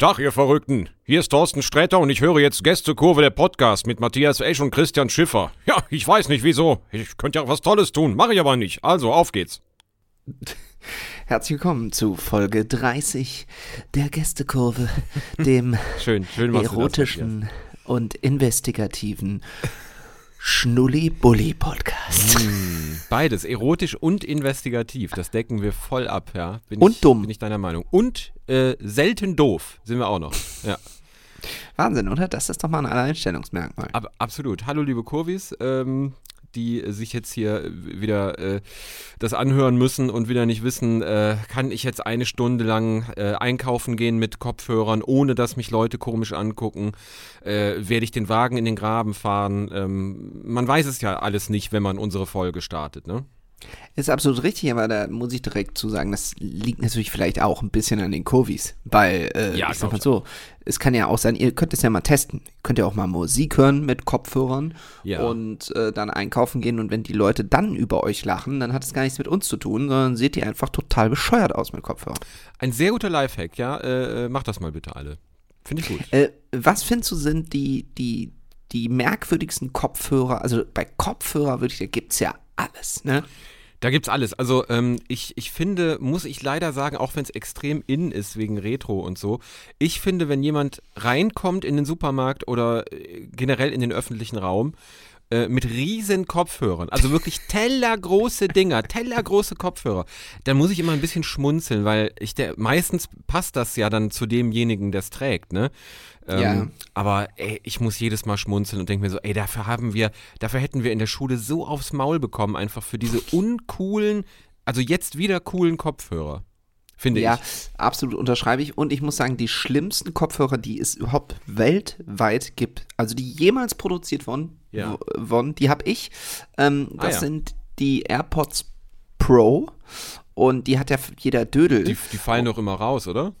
Tag, ihr Verrückten. Hier ist Thorsten Sträter und ich höre jetzt Gästekurve der Podcast mit Matthias Esch und Christian Schiffer. Ja, ich weiß nicht wieso. Ich könnte ja auch was Tolles tun, mache ich aber nicht. Also, auf geht's. Herzlich willkommen zu Folge 30 der Gästekurve, dem schön, schön erotischen und investigativen Schnulli-Bulli-Podcast. Mm, beides, erotisch und investigativ. Das decken wir voll ab, ja. Bin und ich, dumm. Bin ich deiner Meinung. Und äh, selten doof sind wir auch noch. Ja. Wahnsinn, oder? Das ist doch mal ein Alleinstellungsmerkmal. Ab, absolut. Hallo, liebe Kurvis. Ähm, die sich jetzt hier wieder äh, das anhören müssen und wieder nicht wissen, äh, kann ich jetzt eine Stunde lang äh, einkaufen gehen mit Kopfhörern, ohne dass mich Leute komisch angucken? Äh, werde ich den Wagen in den Graben fahren? Ähm, man weiß es ja alles nicht, wenn man unsere Folge startet, ne? Ist absolut richtig, aber da muss ich direkt zu sagen, das liegt natürlich vielleicht auch ein bisschen an den Kurvis, weil äh, ja, ich sag mal so, es kann ja auch sein, ihr könnt es ja mal testen, ihr könnt ja auch mal Musik hören mit Kopfhörern ja. und äh, dann einkaufen gehen und wenn die Leute dann über euch lachen, dann hat es gar nichts mit uns zu tun, sondern seht ihr einfach total bescheuert aus mit Kopfhörern. Ein sehr guter Lifehack, ja, äh, äh macht das mal bitte alle. Finde ich gut. Äh, was findest du sind die, die, die merkwürdigsten Kopfhörer, also bei Kopfhörer wirklich, da gibt es ja alles, ne? Da gibt's alles. Also ähm, ich, ich finde, muss ich leider sagen, auch wenn es extrem in ist wegen Retro und so, ich finde, wenn jemand reinkommt in den Supermarkt oder äh, generell in den öffentlichen Raum äh, mit riesen Kopfhörern, also wirklich tellergroße Dinger, tellergroße Kopfhörer, dann muss ich immer ein bisschen schmunzeln, weil ich der meistens passt das ja dann zu demjenigen, der es trägt, ne? Ähm, ja. Aber ey, ich muss jedes Mal schmunzeln und denke mir so, ey, dafür haben wir, dafür hätten wir in der Schule so aufs Maul bekommen, einfach für diese uncoolen, also jetzt wieder coolen Kopfhörer. Finde ja, ich. Ja, absolut unterschreibe ich. Und ich muss sagen, die schlimmsten Kopfhörer, die es überhaupt weltweit gibt, also die jemals produziert wurden, ja. wurden die habe ich. Ähm, das ah, ja. sind die AirPods Pro. Und die hat ja jeder Dödel. Die, die fallen doch immer raus, oder?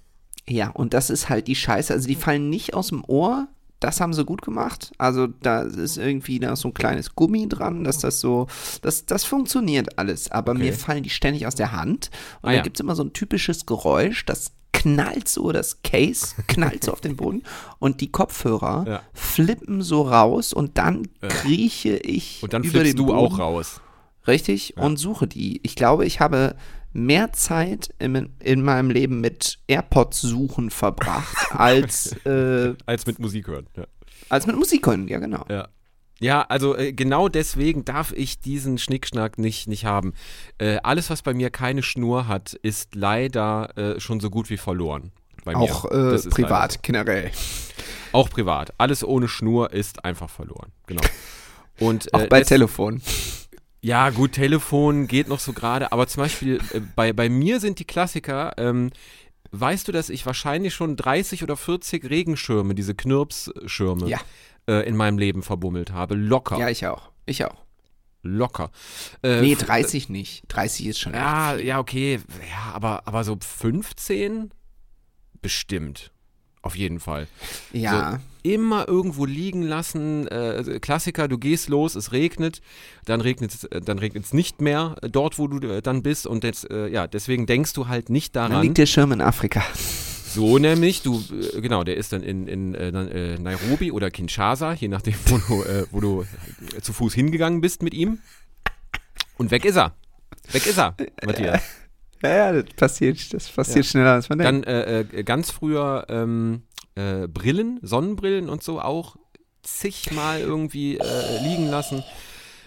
Ja, und das ist halt die Scheiße. Also die fallen nicht aus dem Ohr. Das haben sie gut gemacht. Also da ist irgendwie da so ein kleines Gummi dran, dass das so, das, das funktioniert alles. Aber okay. mir fallen die ständig aus der Hand. Und ah, da ja. gibt es immer so ein typisches Geräusch, das knallt so, das Case knallt so auf den Boden und die Kopfhörer ja. flippen so raus und dann krieche ich. Und dann über flippst du Boden. auch raus. Richtig, ja. und suche die. Ich glaube, ich habe mehr Zeit in, in meinem Leben mit AirPods suchen verbracht, als, äh, als mit Musik hören. Ja. Als mit Musik hören, ja, genau. Ja. Ja, also äh, genau deswegen darf ich diesen Schnickschnack nicht, nicht haben. Äh, alles, was bei mir keine Schnur hat, ist leider äh, schon so gut wie verloren. Auch äh, privat, so. generell. Auch privat. Alles ohne Schnur ist einfach verloren. Genau. Und, Auch äh, bei Telefon. Ja, gut, Telefon geht noch so gerade, aber zum Beispiel äh, bei, bei mir sind die Klassiker, ähm, weißt du, dass ich wahrscheinlich schon 30 oder 40 Regenschirme, diese Knirpsschirme, ja. äh, in meinem Leben verbummelt habe? Locker. Ja, ich auch. Ich auch. Locker. Äh, nee, 30 nicht. 30 ist schon. Ja, ja, okay. Ja, aber, aber so 15? Bestimmt. Auf jeden Fall. Ja. So, immer irgendwo liegen lassen. Äh, Klassiker, du gehst los, es regnet, dann regnet es äh, dann regnet's nicht mehr äh, dort, wo du äh, dann bist. Und jetzt, äh, ja, deswegen denkst du halt nicht daran. Dann liegt der Schirm in Afrika. So nämlich, du, genau, der ist dann in, in Nairobi oder Kinshasa, je nachdem, wo du, wo du zu Fuß hingegangen bist mit ihm. Und weg ist er. Weg ist er, Matthias. Ja, ja, das passiert, das passiert ja. schneller, als man denkt. Dann äh, äh, ganz früher ähm, äh, Brillen, Sonnenbrillen und so auch zigmal irgendwie äh, liegen lassen.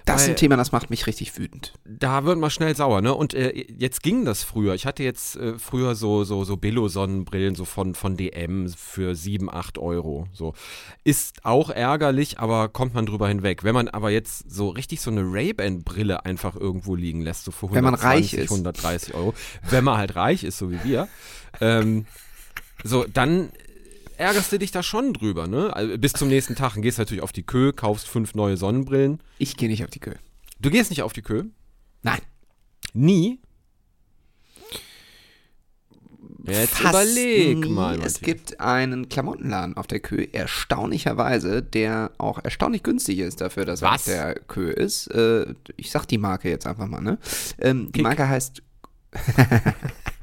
Das ist ein Thema, das macht mich richtig wütend. Da wird man schnell sauer, ne? Und äh, jetzt ging das früher. Ich hatte jetzt äh, früher so, so, so Billo-Sonnenbrillen so von, von DM für 7, 8 Euro. So. Ist auch ärgerlich, aber kommt man drüber hinweg. Wenn man aber jetzt so richtig so eine Ray-Ban-Brille einfach irgendwo liegen lässt, so für 120, 130 Euro, wenn man halt reich ist, so wie wir, ähm, so, dann ärgerst du dich da schon drüber, ne? Also bis zum nächsten Tag. Dann gehst du natürlich auf die Kö, kaufst fünf neue Sonnenbrillen. Ich gehe nicht auf die Kö. Du gehst nicht auf die Kö? Nein. Nie? Jetzt Fast überleg nie. mal. Es gibt einen Klamottenladen auf der Kö, erstaunlicherweise, der auch erstaunlich günstig ist dafür, dass er auf der Kö ist. Äh, ich sag die Marke jetzt einfach mal, ne? Ähm, die Marke heißt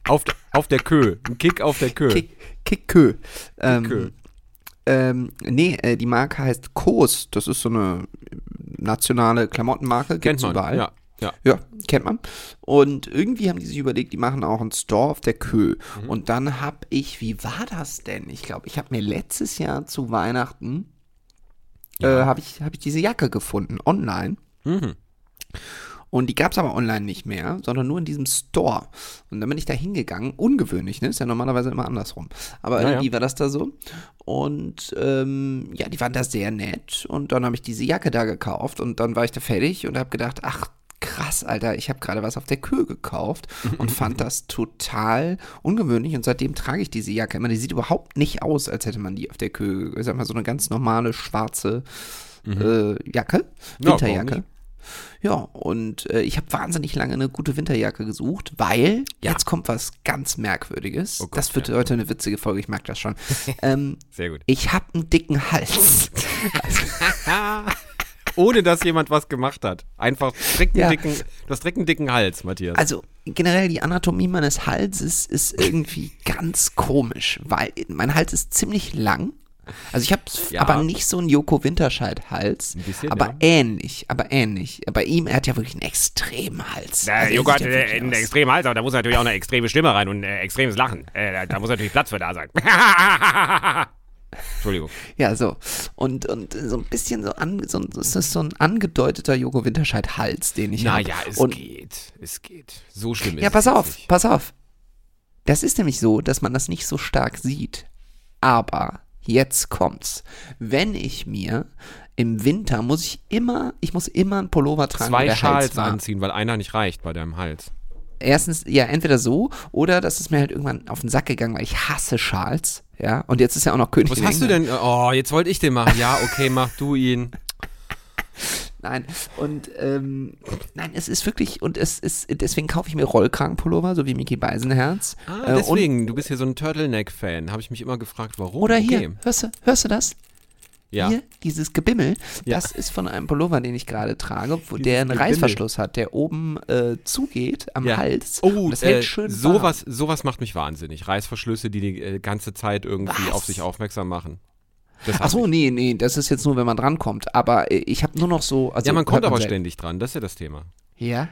Auf, auf der Kö. Ein Kick auf der Kö. Kick, Kickö. Ähm, ähm, nee, äh, die Marke heißt Kos. Das ist so eine nationale Klamottenmarke. Kennt man, überall. ja. Ja. ja, kennt man. Und irgendwie haben die sich überlegt, die machen auch einen Store auf der Kö. Mhm. Und dann habe ich, wie war das denn? Ich glaube, ich habe mir letztes Jahr zu Weihnachten, Ja. äh, habe ich, hab ich diese Jacke gefunden, online. Mhm. Und die gab es aber online nicht mehr, sondern nur in diesem Store. Und dann bin ich da hingegangen. Ungewöhnlich, ne? Ist ja normalerweise immer andersrum. Aber Ja, irgendwie ja. war das da so. Und ähm, ja, die waren da sehr nett. Und dann habe ich diese Jacke da gekauft. Und dann war ich da fertig und habe gedacht, ach, krass, Alter, ich habe gerade was auf der Kö gekauft und fand das total ungewöhnlich. Und seitdem trage ich diese Jacke immer. Die sieht überhaupt nicht aus, als hätte man die auf der. Ich sag mal, so eine ganz normale schwarze äh, Jacke. Mhm. Ja, warum Winterjacke. nicht? Ja, und äh, ich habe wahnsinnig lange eine gute Winterjacke gesucht, weil Ja. jetzt kommt was ganz Merkwürdiges. Oh Gott, das wird heute eine witzige Folge, ich merke das schon. ähm, Sehr gut. ich habe einen dicken Hals. Ohne dass jemand was gemacht hat. Einfach direkt einen Ja. dicken, du hast direkt einen dicken Hals, Matthias. Also generell die Anatomie meines Halses ist irgendwie ganz komisch, weil mein Hals ist ziemlich lang. Also ich habe Ja. aber nicht so einen Joko Winterscheid Hals, Ein bisschen, aber ja. ähnlich, aber ähnlich. Bei ihm, er hat ja wirklich einen extremen Hals. Der Also Joko hat ja einen extremen Hals, aber da muss natürlich auch eine extreme Stimme rein und äh, extremes Lachen. Äh, da, muss natürlich Platz für da sein. Entschuldigung. Ja, so. Und, und so ein bisschen so, an, so ist so ein angedeuteter Joko Winterscheid-Hals, den ich habe. naja, es und, geht. Es geht. So schlimm ist Ja, es pass jetzt auf, nicht. pass auf. Das ist nämlich so, dass man das nicht so stark sieht. Aber jetzt kommt's. Wenn ich mir im Winter muss ich immer, ich muss immer einen Pullover tragen, Zwei Schals anziehen, weil einer nicht reicht bei deinem Hals. Erstens, ja, entweder so oder das ist mir halt irgendwann auf den Sack gegangen, weil ich hasse Schals. Ja, und jetzt ist ja auch noch König Was hast du denn? Oh, jetzt wollte ich den machen. Ja, okay, mach du ihn. Nein, und ähm, nein, es ist wirklich, und es ist, deswegen kaufe ich mir Rollkragenpullover, so wie Mickey Beisenherz. Ah, Äh, und, deswegen, du bist hier so ein Turtleneck-Fan. Habe ich mich immer gefragt, warum. oder hier, Okay. hörst du, hörst du das? Ja. Hier, dieses Gebimmel, Ja. das ist von einem Pullover, den ich gerade trage, wo der einen Gebimmel. Reißverschluss hat, der oben äh, zugeht am Ja. Hals. Oh, und das äh, hält schön warm. sowas, sowas macht mich wahnsinnig. Reißverschlüsse, die die äh, ganze Zeit irgendwie Was? auf sich aufmerksam machen. Das Ach hasse so, ich. nee, nee, das ist jetzt nur, wenn man drankommt. Aber äh, ich habe nur noch so. Also, ja, man kommt aber selten. ständig dran. Das ist ja das Thema. Ja.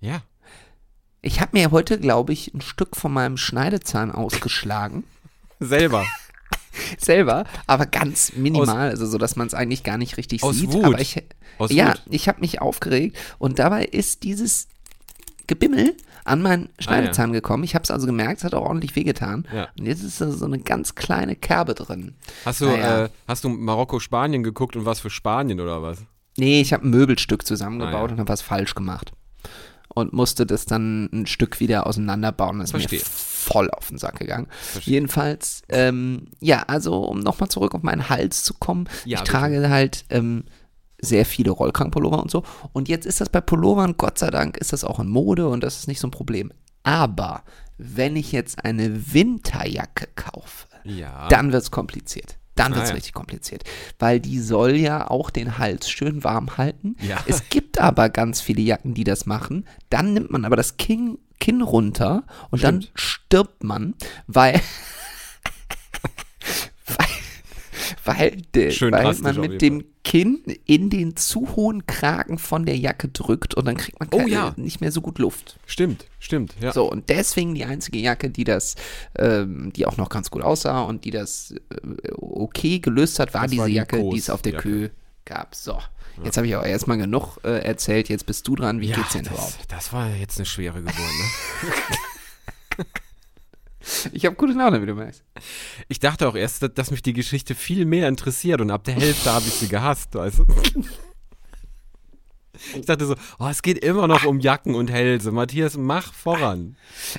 Ja. Ich habe mir heute, glaube ich, ein Stück von meinem Schneidezahn ausgeschlagen. Selber. selber, aber ganz minimal, also so, dass man es eigentlich gar nicht richtig Aus sieht. Wut. Aber ich, Aus ja, Wut. ich habe mich aufgeregt und dabei ist dieses Gebimmel an meinen Schneidezahn gekommen. Ich habe es also gemerkt, es hat auch ordentlich wehgetan. Ja. Und jetzt ist da so eine ganz kleine Kerbe drin. Hast du, Naja. äh, hast du Marokko-Spanien geguckt und was für Spanien oder was? Nee, ich habe ein Möbelstück zusammengebaut Ah, ja. und habe was falsch gemacht. Und musste das dann ein Stück wieder auseinanderbauen. Das ist Verstehe. mir voll auf den Sack gegangen. Verstehe. Jedenfalls, ähm, ja, also um nochmal zurück auf meinen Hals zu kommen. Ja, ich bitte. trage halt ähm, sehr viele Rollkragenpullover und so. Und jetzt ist das bei Pullovern, Gott sei Dank, ist das auch in Mode und das ist nicht so ein Problem. Aber wenn ich jetzt eine Winterjacke kaufe, Ja. dann wird es kompliziert. Dann Ah, wird es ja. richtig kompliziert. Weil die soll ja auch den Hals schön warm halten. Ja. Es gibt aber ganz viele Jacken, die das machen. Dann nimmt man aber das Kinn, Kinn runter und dann stirbt man, weil, weil, Schön weil man mit dem Kinn in den zu hohen Kragen von der Jacke drückt und dann kriegt man Oh keine, ja. nicht mehr so gut Luft. Stimmt, stimmt. Ja. So, und deswegen die einzige Jacke, die das, ähm, die auch noch ganz gut aussah und die das äh, okay gelöst hat, war Das diese war die Jacke, die es auf der. Kö gab. So, jetzt habe ich aber erstmal genug äh, erzählt, jetzt bist du dran. Wie ja, geht's denn das, überhaupt? das war jetzt eine schwere Geburt, ne? Ich habe gute Laune, wie du merkst. Ich dachte auch erst, dass, dass mich die Geschichte viel mehr interessiert und ab der Hälfte habe ich sie gehasst, weißt du? Ich dachte so, oh, es geht immer noch um Jacken und Hälse. Matthias, mach voran.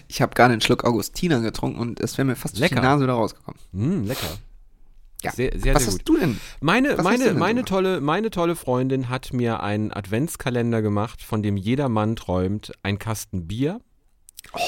Ich habe gerade einen Schluck Augustiner getrunken und es wäre mir fast durch die Lecker. Nase wieder rausgekommen. Hm, lecker. Ja. Sehr, sehr, Was sehr hast du denn? Meine, Was meine, denn meine, so tolle, meine tolle Freundin hat mir einen Adventskalender gemacht, von dem jeder Mann träumt. Ein Kasten Bier. Oh.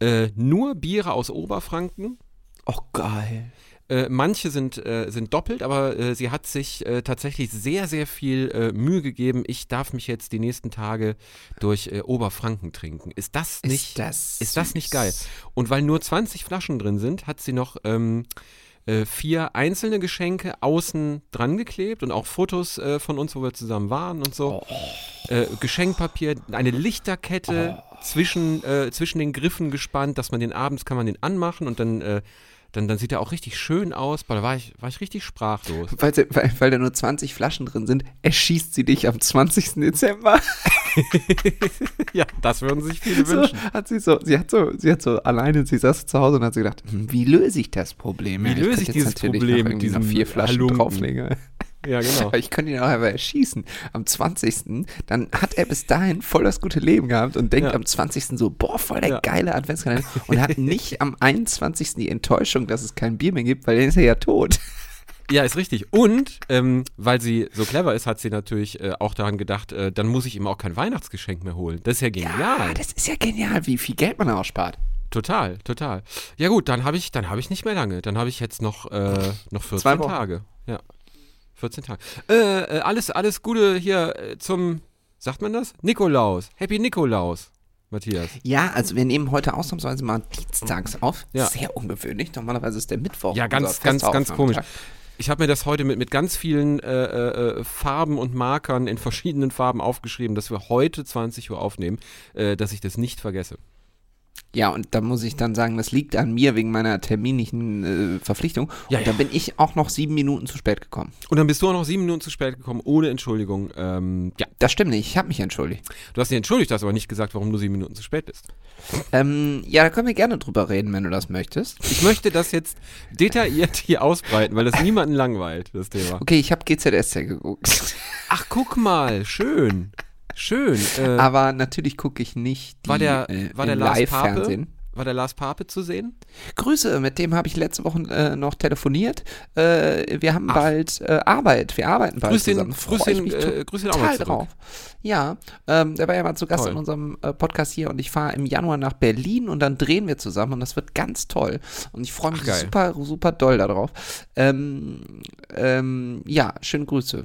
Äh, nur Biere aus Oberfranken. Oh, geil. Äh, manche sind, äh, sind doppelt, aber äh, sie hat sich äh, tatsächlich sehr, sehr viel äh, Mühe gegeben. Ich darf mich jetzt die nächsten Tage durch äh, Oberfranken trinken. Ist das nicht, ist das, ist das nicht geil? Und weil nur 20 Flaschen drin sind, hat sie noch ähm, äh, vier einzelne Geschenke außen dran geklebt und auch Fotos äh, von uns, wo wir zusammen waren und so. Äh, Geschenkpapier, eine Lichterkette zwischen, äh, zwischen den Griffen gespannt, dass man den abends kann man den anmachen und dann, äh, dann, dann sieht er auch richtig schön aus. Boah, da war ich, war ich richtig sprachlos. Weil, weil, weil da nur 20 Flaschen drin sind, erschießt sie dich am 20. Dezember. ja, das würden sich viele So, wünschen. hat sie so, sie hat so, sie hat so alleine, sie saß zu Hause und hat sie gedacht, hm, wie löse ich das Problem? Wie Ja, löse ich dieses Problem mit diesem vier Flaschen Halunken? drauflegen. Ja, genau. Ich könnte ihn auch einfach erschießen. Am 20. Dann hat er bis dahin voll das gute Leben gehabt und denkt Ja. am 20. so, boah, voll der Ja. geile Adventskalender. Und hat nicht am 21. die Enttäuschung, dass es kein Bier mehr gibt, weil dann ist er ja tot. Ja, ist richtig. Und ähm, weil sie so clever ist, hat sie natürlich äh, auch daran gedacht, äh, dann muss ich ihm auch kein Weihnachtsgeschenk mehr holen. Das ist ja genial. Ja, das ist ja genial, wie viel Geld man ausspart. Total, total. Ja gut, dann habe ich, dann habe ich nicht mehr lange. Dann habe ich jetzt noch, äh, noch 14 Zwei Wochen. Tage. Ja, 14 Tage. Äh, äh, alles, alles Gute hier äh, zum, sagt man das? Nikolaus. Happy Nikolaus, Matthias. Ja, also wir nehmen heute ausnahmsweise mal dienstags auf. Ja. Sehr ungewöhnlich. Normalerweise ist der Mittwoch. Ja, ganz, ganz, ganz komisch. Ich habe mir das heute mit, mit ganz vielen äh, äh, äh, Farben und Markern in verschiedenen Farben aufgeschrieben, dass wir heute 20 Uhr aufnehmen, äh, dass ich das nicht vergesse. Ja, und da muss ich dann sagen, das liegt an mir wegen meiner terminlichen äh, Verpflichtung. Ja, und ja. da bin ich auch noch sieben Minuten zu spät gekommen. Und dann bist du auch noch sieben Minuten zu spät gekommen, ohne Entschuldigung. Ähm, ja, Das stimmt nicht, ich habe mich entschuldigt. du hast dich entschuldigt, hast aber nicht gesagt, warum du sieben Minuten zu spät bist. Ähm, ja, da können wir gerne drüber reden, wenn du das möchtest. Ich möchte das jetzt detailliert hier ausbreiten, weil das niemanden langweilt, das Thema. Okay, ich habe GZSZ geguckt. Ach, guck mal, schön. Schön. Äh, Aber natürlich gucke ich nicht die war der, äh, war der im Lars Pape, Live-Fernsehen. war der Lars Pape zu sehen? Grüße, mit dem habe ich letzte Woche äh, noch telefoniert. Äh, wir haben Ach. bald äh, Arbeit, wir arbeiten bald Grüß zusammen. grüß den, mich äh, grüß den auch mal zurück. drauf. Ja, ähm, der war ja mal zu Gast Toll. in unserem äh, Podcast hier und ich fahre im Januar nach Berlin und dann drehen wir zusammen und das wird ganz toll. Und ich freue mich Ach, super, super doll darauf. Ähm, ähm, ja, schöne Grüße.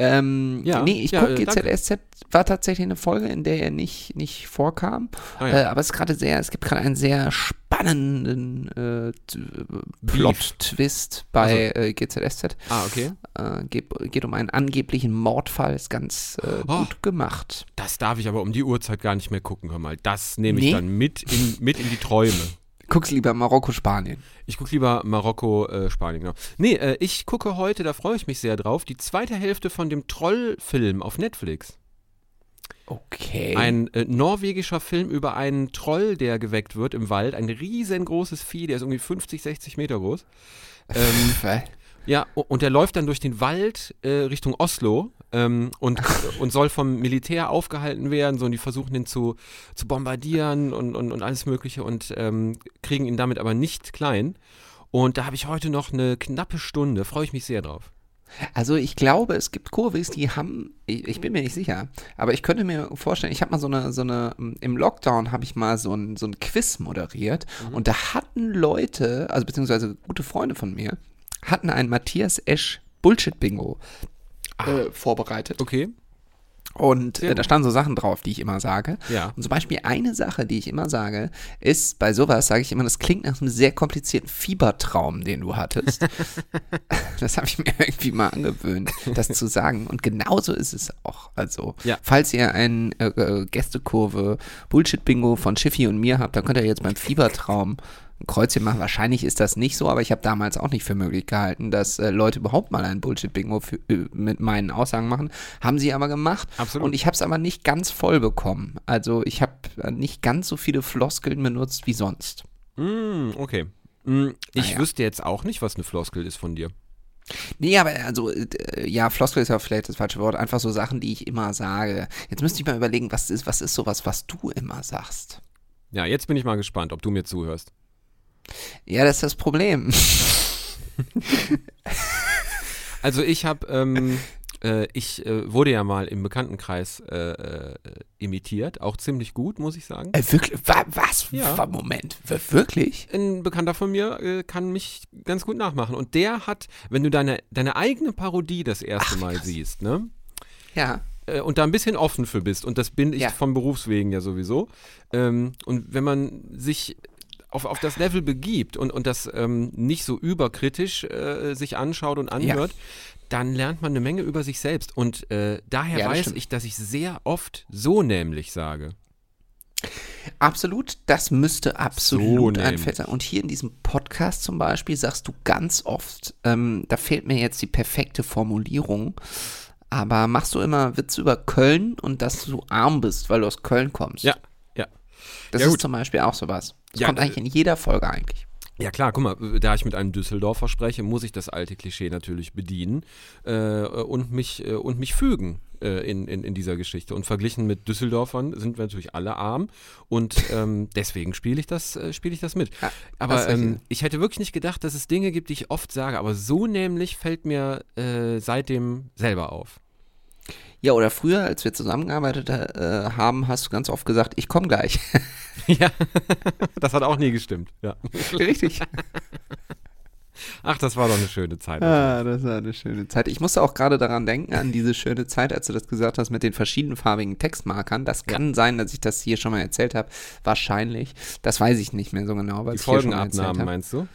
Ähm, Ja, nee, ich ja, gucke äh. GZSZ, war tatsächlich eine Folge, in der er nicht, nicht vorkam. Ah, Äh, ja. aber es ist gerade sehr, es gibt gerade einen sehr spannenden äh, t- Plot-Twist bei äh, GZSZ. ah, okay. Äh, geht, geht um einen angeblichen Mordfall, ist ganz äh, Oh. gut gemacht. Das darf ich aber um die Uhrzeit gar nicht mehr gucken, hör mal. Das nehme ich Nee? dann mit in, mit in die Träume. Guck's lieber Marokko, Spanien. Ich gucke lieber Marokko, äh, Spanien, genau. Nee, äh, ich gucke heute, da freue ich mich sehr drauf, die zweite Hälfte von dem Troll-Film auf Netflix. Okay. Ein äh, norwegischer Film über einen Troll, der geweckt wird im Wald. Ein riesengroßes Vieh, der ist irgendwie 50, 60 Meter groß. Ähm, ja, und der läuft dann durch den Wald äh, Richtung Oslo ähm, und, und soll vom Militär aufgehalten werden. So, und die versuchen ihn zu, zu bombardieren und, und, und alles Mögliche und ähm, kriegen ihn damit aber nicht klein. Und da habe ich heute noch eine knappe Stunde, freue ich mich sehr drauf. Also ich glaube, es gibt Kurvis, die haben, ich, ich bin mir nicht sicher, aber ich könnte mir vorstellen, ich habe mal so eine, so eine, im Lockdown habe ich mal so ein, so ein Quiz moderiert und da hatten Leute, also beziehungsweise gute Freunde von mir, hatten ein Matthias Esch Bullshit-Bingo äh, vorbereitet. Okay. Und äh, da standen so Sachen drauf, die ich immer sage. Ja. Und zum Beispiel eine Sache, die ich immer sage, ist, bei sowas sage ich immer, das klingt nach einem sehr komplizierten Fiebertraum, den du hattest. das habe ich mir irgendwie mal angewöhnt, das zu sagen. Und genauso ist es auch. Also, Ja. falls ihr ein äh, äh, Gästekurve Bullshit-Bingo von Schiffy und mir habt, dann könnt ihr jetzt beim Fiebertraum ein Kreuzchen machen. Wahrscheinlich ist das nicht so, aber ich habe damals auch nicht für möglich gehalten, dass äh, Leute überhaupt mal ein Bullshit-Bingo äh, mit meinen Aussagen machen. Haben sie aber gemacht. Absolut. Und ich habe es aber nicht ganz voll bekommen. Also ich habe äh, nicht ganz so viele Floskeln benutzt wie sonst. Mm, okay. Mm, ich Naja. wüsste jetzt auch nicht, was eine Floskel ist von dir. Nee, aber also, äh, ja, Floskel ist ja vielleicht das falsche Wort. Einfach so Sachen, die ich immer sage. Jetzt müsste ich mal überlegen, was ist, was ist sowas, was du immer sagst? Ja, jetzt bin ich mal gespannt, ob du mir zuhörst. Ja, das ist das Problem. Also ich habe ähm, Äh, ich äh, wurde ja mal im Bekanntenkreis äh, äh, imitiert, auch ziemlich gut, muss ich sagen. Äh, wirklich? Wa was? Ja. Wa- Moment. W wirklich? Ein Bekannter von mir äh, kann mich ganz gut nachmachen. Und der hat, wenn du deine, deine eigene Parodie das erste Mal siehst, ne? Ja. und da ein bisschen offen für bist, und das bin ich Ja. vom Berufswegen ja sowieso, ähm, und wenn man sich auf, auf das Level begibt und, und das ähm, nicht so überkritisch äh, sich anschaut und anhört, dann lernt man eine Menge über sich selbst. Und äh, daher Ja, weiß stimmt. ich, dass ich sehr oft so nämlich sage. Absolut, das müsste absolut So ein. Fett sein. Und hier in diesem Podcast zum Beispiel sagst du ganz oft, ähm, da fehlt mir jetzt die perfekte Formulierung, aber machst du immer Witze über Köln und dass du arm bist, weil du aus Köln kommst. Ja, ja. Das Ja, ist gut. zum Beispiel auch sowas. Das Ja, kommt äh, eigentlich in jeder Folge eigentlich. Ja klar, guck mal, da ich mit einem Düsseldorfer spreche, muss ich das alte Klischee natürlich bedienen äh, und, mich, äh, und mich fügen äh, in, in, in dieser Geschichte. Und verglichen mit Düsseldorfern sind wir natürlich alle arm und ähm, deswegen spiele ich, das, äh, spiel ich das mit. Ja, aber ist ähm, ich hätte wirklich nicht gedacht, dass es Dinge gibt, die ich oft sage, aber so nämlich fällt mir äh, seitdem selber auf. Ja, oder früher, als wir zusammengearbeitet äh, haben, hast du ganz oft gesagt, ich komme gleich. ja, das hat auch nie gestimmt. Ja. Richtig. Ach, das war doch eine schöne Zeit. Ah, das war eine schöne Zeit. Ich musste auch gerade daran denken, an diese schöne Zeit, als du das gesagt hast mit den verschiedenfarbigen Textmarkern. Das kann sein, dass ich das hier schon mal erzählt habe. Wahrscheinlich. Das weiß ich nicht mehr so genau, weil Die Folgenabnahmen, meinst du?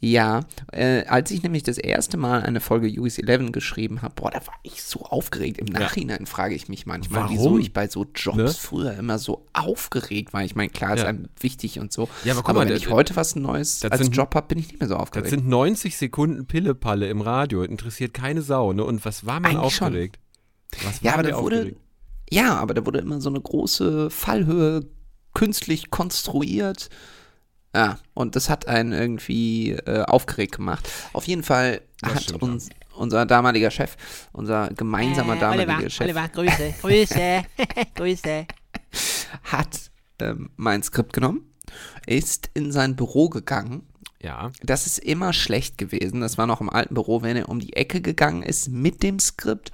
Ja, äh, als ich nämlich das erste Mal eine Folge US 11 geschrieben habe, boah, da war ich so aufgeregt. Im Nachhinein frage ich mich manchmal, Warum? wieso ich bei so Jobs Ne? früher immer so aufgeregt war. Ich meine, klar, ist Ja. einem wichtig und so. Ja, aber guck aber mal, wenn da- ich heute was Neues das als sind- Job habe, bin ich nicht mehr so Das aufgeregt. sind 90 Sekunden Pillepalle im Radio, interessiert keine Sau, ne? Und was war man Eigentlich aufgeregt? Was Ja, aber da wurde, aufgeregt? ja, aber da wurde immer so eine große Fallhöhe künstlich konstruiert. Ja, und das hat einen irgendwie äh, aufgeregt gemacht. Auf jeden Fall Das hat stimmt, uns unser damaliger Chef, unser gemeinsamer Äh, damaliger Oliver, Chef, Oliver, Grüße, Grüße, Grüße. hat ähm, mein Skript genommen, ist in sein Büro gegangen. Ja, Das ist immer schlecht gewesen. Das war noch im alten Büro, wenn er um die Ecke gegangen ist mit dem Skript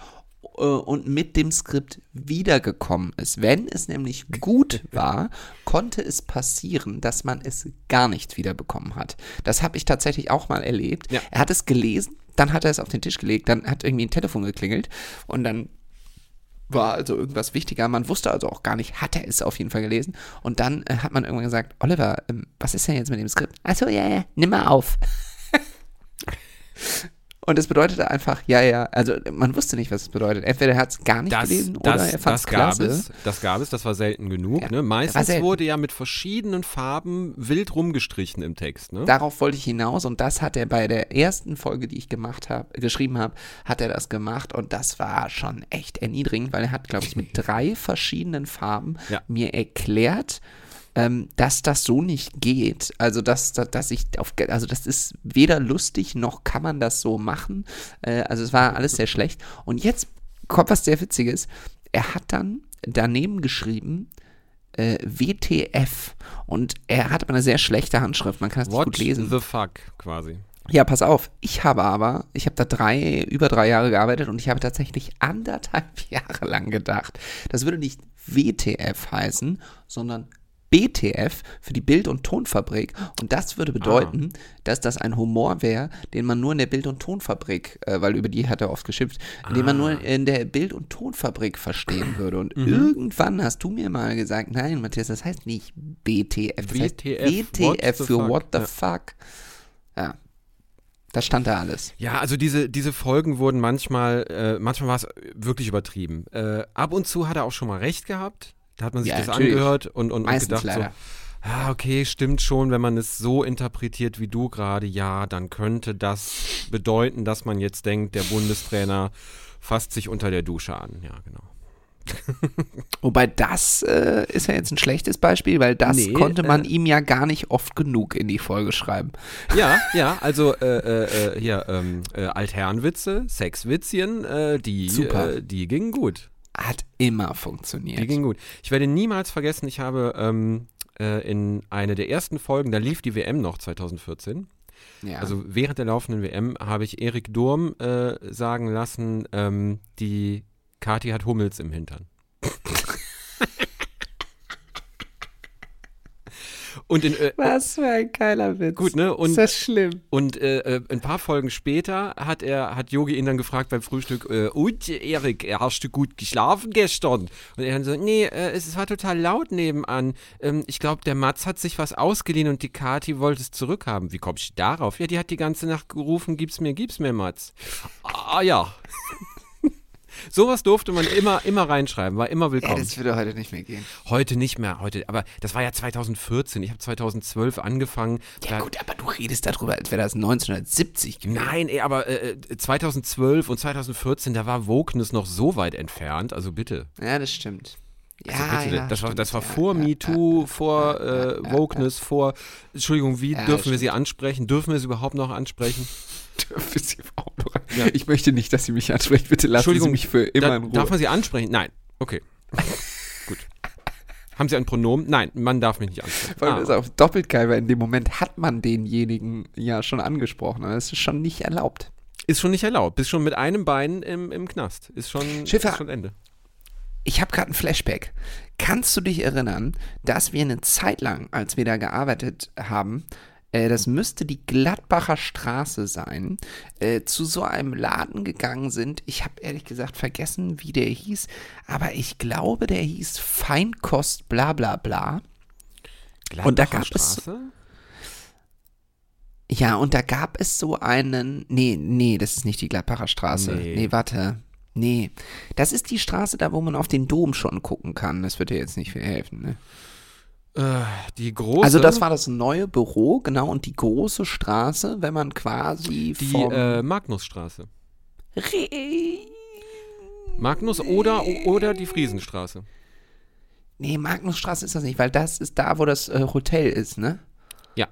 und mit dem Skript wiedergekommen ist. Wenn es nämlich gut war, konnte es passieren, dass man es gar nicht wiederbekommen hat. Das habe ich tatsächlich auch mal erlebt. Ja. Er hat es gelesen, dann hat er es auf den Tisch gelegt, dann hat irgendwie ein Telefon geklingelt und dann war also irgendwas wichtiger. Man wusste also auch gar nicht, hat er es auf jeden Fall gelesen. Und dann äh, hat man irgendwann gesagt, Oliver, ähm, was ist denn jetzt mit dem Skript? Achso, ja, ja, nimm mal auf. Und das bedeutete einfach, ja, ja, also man wusste nicht, was es bedeutet. Entweder er hat es gar nicht das, gelesen oder das, er fand das es gab es. Das gab es, das war selten genug. Ja, ne? Meistens selten. wurde ja mit verschiedenen Farben wild rumgestrichen im Text. Ne? Darauf wollte ich hinaus und das hat er bei der ersten Folge, die ich gemacht habe, geschrieben habe, hat er das gemacht und das war schon echt erniedrigend, weil er hat, glaube ich, mit drei verschiedenen Farben Ja. mir erklärt, ähm, dass das so nicht geht. Also dass, dass, dass ich auf, also das ist weder lustig noch kann man das so machen. Äh, also es war alles sehr schlecht. Und jetzt kommt was sehr Witziges. Er hat dann daneben geschrieben, äh, WTF. Und er hat aber eine sehr schlechte Handschrift. Man kann es nicht gut lesen. the fuck, quasi. Ja, pass auf. Ich habe aber, ich habe da drei, über drei Jahre gearbeitet und ich habe tatsächlich anderthalb Jahre lang gedacht, das würde nicht WTF heißen, sondern BTF für die Bild- und Tonfabrik. Und das würde bedeuten, dass das ein Humor wäre, den man nur in der Bild- und Tonfabrik, äh, weil über die hat er oft geschimpft, den man nur in der Bild- und Tonfabrik verstehen würde. Und irgendwann hast du mir mal gesagt, nein, Matthias, das heißt nicht BTF, das heißt WTF, WTF what für fuck. What the Ja. fuck. Ja. Da stand da alles. Ja, also diese, diese Folgen wurden manchmal, äh, manchmal war es wirklich übertrieben. Äh, ab und zu hat er auch schon mal recht gehabt. Da hat man sich Ja, das natürlich. angehört und, und, und gedacht leider. so, ja, okay, stimmt schon, wenn man es so interpretiert wie du gerade, ja, dann könnte das bedeuten, dass man jetzt denkt, der Bundestrainer fasst sich unter der Dusche an. Ja, genau. Wobei das äh, ist ja jetzt ein schlechtes Beispiel, weil das Nee, konnte man äh, ihm ja gar nicht oft genug in die Folge schreiben. Ja, ja, also äh, äh, äh, hier, ähm, äh, Altherrenwitze, Sexwitzchen, die, die gingen gut. Hat immer Die funktioniert. ging gut. Ich werde niemals vergessen, ich habe ähm, äh, in eine der ersten Folgen, da lief die WM noch 2014, Ja. Also während der laufenden WM habe ich Erik Durm äh, sagen lassen, ähm, die Kati hat Hummels im Hintern. Und in, äh, Was für ein geiler Witz. Gut, ne? Und- ist das schlimm? Und äh, äh, ein paar Folgen später hat er, hat Yogi ihn dann gefragt beim Frühstück, äh, und Erik, hast du gut geschlafen gestern? Und er dann so, nee, äh, es war total laut nebenan. Ähm, ich glaube, der Mats hat sich was ausgeliehen und die Kati wollte es zurückhaben. Wie kommst du darauf? Ja, die hat die ganze Nacht gerufen, gib's mir, gib's mir, Mats. Ah ja. Sowas durfte man immer, immer reinschreiben, war immer Ja, willkommen. das würde heute nicht mehr gehen. Heute nicht mehr, heute, aber das war ja 2014. Ich habe 2012 angefangen. Ja, gut, aber du redest darüber, als wäre das 1970 gewesen. Nein, ey, aber äh, äh, 2012 und 2014, da war Wokeness noch so weit entfernt, also bitte. Ja, das stimmt. Ja, Also bitte ja, das, war, stimmt. das war Ja, vor ja, MeToo, vor ja, ja, äh, ja, Wokeness, vor, Entschuldigung, wie Ja, dürfen wir sie stimmt. ansprechen? Dürfen wir sie überhaupt noch ansprechen? Dürfen Sie auch noch- Ich möchte nicht, dass Sie mich ansprechen. Bitte lassen Sie mich für immer da, in Ruhe. Darf man sie ansprechen? Nein. Okay. Gut. Haben Sie ein Pronomen? Nein, man darf mich nicht ansprechen. Vor allem Ah, ist auch doppelt geil, weil in dem Moment hat man denjenigen ja schon angesprochen. aber Das ist schon nicht erlaubt. ist schon nicht erlaubt. Bist schon mit einem Bein im, im Knast. Ist schon, Schiffer. ist schon Ende. Ich habe gerade ein Flashback. Kannst du dich erinnern, dass wir eine Zeit lang, als wir da gearbeitet haben, äh, das müsste die Gladbacher Straße sein, äh, zu so einem Laden gegangen sind. Ich habe ehrlich gesagt vergessen, wie der hieß, aber ich glaube, der hieß Feinkost bla bla bla. Und da Gladbacher gab es- Straße? Ja, und da gab es so einen. Nee, nee, das ist nicht die Gladbacher Straße. Nee. Nee, warte. Nee. Das ist die Straße da, wo man auf den Dom schon gucken kann. Das wird dir jetzt nicht viel helfen, ne? Äh, die große. Also, das war das neue Büro, genau, und die große Straße, wenn man quasi die äh, Magnusstraße. Re- Magnus oder, oder die Friesenstraße. nee, Magnusstraße ist das nicht, weil das ist da, wo das äh, Hotel ist, ne? Ja.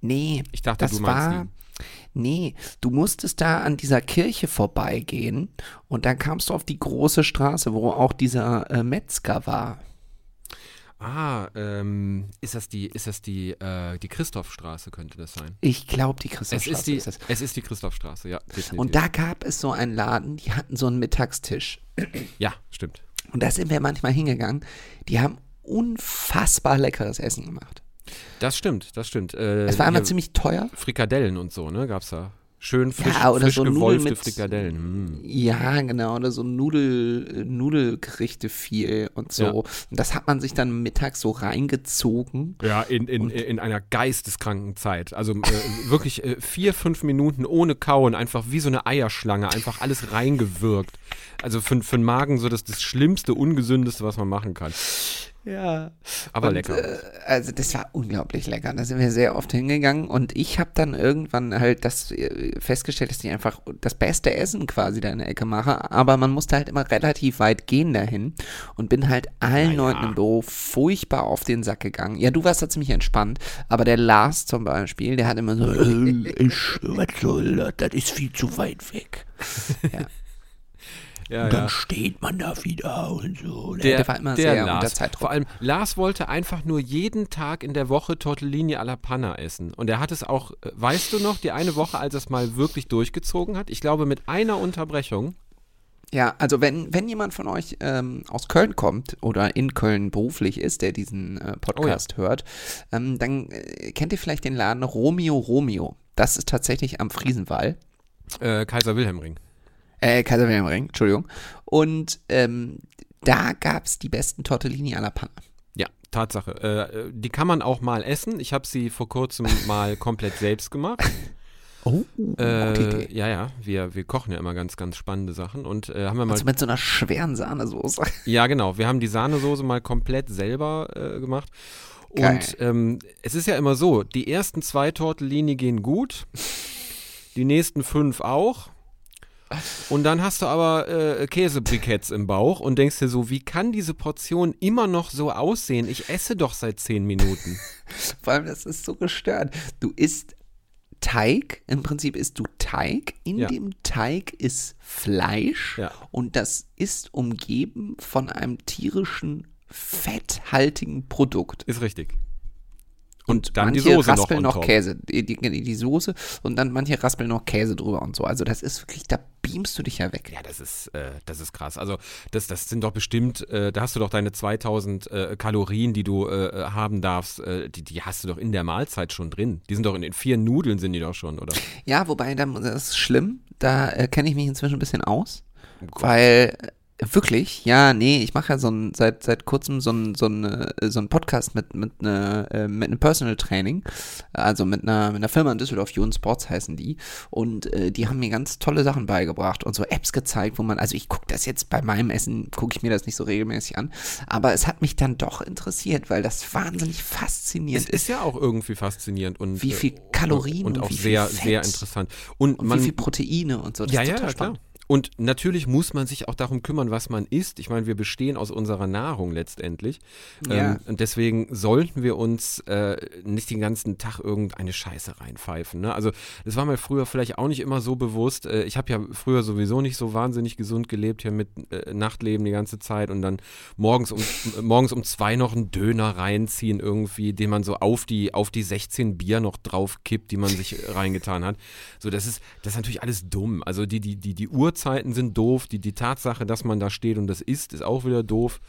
Nee. Ich dachte, das du meinst war, Nee, du musstest da an dieser Kirche vorbeigehen und dann kamst du auf die große Straße, wo auch dieser äh, Metzger war. Ah, ähm, ist das die, ist das die, äh, die Christophstraße könnte das sein? Ich glaube, die Es Christophstraße ist die, ist das. es ist die Christophstraße, ja, definitiv. Und da gab es so einen Laden, die hatten so einen Mittagstisch. ja, stimmt. Und da sind wir manchmal hingegangen. Die haben unfassbar leckeres Essen gemacht. Das stimmt, das stimmt. Äh, Es war einmal ziemlich teuer. Frikadellen und so, ne, gab's da. Schön frisch, Ja, oder frisch so gewolfte mit- Frikadellen. Mm. Ja, genau, oder so Nudel, Nudelgerichte viel und so. Ja. Und das hat man sich dann mittags so reingezogen. Ja, in, in, in einer geisteskranken Zeit. Also äh, wirklich äh, vier, fünf Minuten ohne Kauen, einfach wie so eine Eierschlange, einfach alles reingewirkt. Also für, für den Magen so das, das Schlimmste, Ungesündeste, was man machen kann. Ja. Aber und, lecker. Äh, also das war unglaublich lecker. Da sind wir sehr oft hingegangen und ich habe dann irgendwann halt das äh, festgestellt, dass die einfach das beste Essen quasi da in der Ecke machen. Aber man musste halt immer relativ weit gehen dahin und bin halt allen Leuten im Büro furchtbar auf den Sack gegangen. Ja, du warst da ziemlich entspannt, aber der Lars zum Beispiel, der hat immer so, äh, ich, was soll das? Das ist viel zu weit weg. ja, Und dann ja. steht man da wieder und so. Der, Der, war immer der sehr Lars. unter Zeitdruck. Vor allem, Lars wollte einfach nur jeden Tag in der Woche Tortellini alla Panna essen. Und er hat es auch, äh, weißt du noch, die eine Woche, als er es mal wirklich durchgezogen hat, ich glaube mit einer Unterbrechung, Ja, also wenn, wenn jemand von euch ähm, aus Köln kommt oder in Köln beruflich ist, der diesen äh, Podcast hört, ähm, dann äh, kennt ihr vielleicht den Laden Romeo Romeo. Das ist tatsächlich am Friesenwall. äh, Kaiser Wilhelm Ring. Äh, Kaiser Wilhelm Ring, Entschuldigung. Und ähm, da gab es die besten Tortellini alla Panna. Ja, Tatsache. Äh, die kann man auch mal essen. Ich habe sie vor kurzem mal komplett selbst gemacht. Oh, gute Äh, Idee. ja, ja, wir, wir kochen ja immer ganz, ganz spannende Sachen und äh, haben wir mal. Also mit so einer schweren Sahnesoße. ja, genau, wir haben die Sahnesoße mal komplett selber äh, gemacht. Geil. Und ähm, es ist ja immer so, die ersten zwei Tortellini gehen gut, die nächsten fünf auch. Und dann hast du aber äh, Käsebriketts im Bauch und denkst dir so, wie kann diese Portion immer noch so aussehen? Ich esse doch seit zehn Minuten. Vor allem, das ist so gestört. Du isst Teig, im Prinzip isst du Teig, in Ja. dem Teig ist Fleisch Ja. und das ist umgeben von einem tierischen, fetthaltigen Produkt. Ist richtig. Und, dann die manche Soße noch raspeln noch, top. Käse, die, die, die Soße und dann manche raspeln noch Käse drüber und so. Also das ist wirklich, da beamst du dich ja weg. Ja, das ist, äh, das ist krass. Also das, das sind doch bestimmt, äh, da hast du doch deine 2000 äh, Kalorien, die du äh, haben darfst, äh, die, die hast du doch in der Mahlzeit schon drin. Die sind doch in den vier Nudeln sind die doch schon, oder? Ja, wobei, da- das ist schlimm. Da äh, kenne ich mich inzwischen ein bisschen aus. Gott. Weil äh, wirklich, ja, nee, ich mache ja so ein, seit, seit kurzem so ein, so ein, so ein Podcast mit, mit, einer, äh, mit einem Personal Training. Also mit einer, mit einer Firma in Düsseldorf, Jun Sports heißen die. Und äh, die haben mir ganz tolle Sachen beigebracht und so Apps gezeigt, wo man, also ich gucke das jetzt bei meinem Essen, gucke ich mir das nicht so regelmäßig an. Aber es hat mich dann doch interessiert, weil das wahnsinnig faszinierend Es ist ja auch irgendwie faszinierend und Wie viel äh, Kalorien und, und auch wie viel sehr, Fett. sehr interessant. Und, Und man, wie viel Proteine und so. Das ja, ist ja, total ja, klar. Und natürlich muss man sich auch darum kümmern, was man isst. Ich meine, wir bestehen aus unserer Nahrung letztendlich. Ja. Ähm, und deswegen sollten wir uns äh, nicht den ganzen Tag irgendeine Scheiße reinpfeifen. Ne? Also das war mir früher vielleicht auch nicht immer so bewusst. Äh, ich habe ja früher sowieso nicht so wahnsinnig gesund gelebt, hier mit äh, Nachtleben die ganze Zeit und dann morgens um, äh, morgens um zwei noch einen Döner reinziehen irgendwie, den man so auf die, auf die 16 Bier noch drauf kippt, die man sich reingetan hat. So, das ist, das ist natürlich alles dumm. Also die, die, die, die Uhrzeiten sind doof, die, die Tatsache, dass man da steht und das isst, ist auch wieder doof.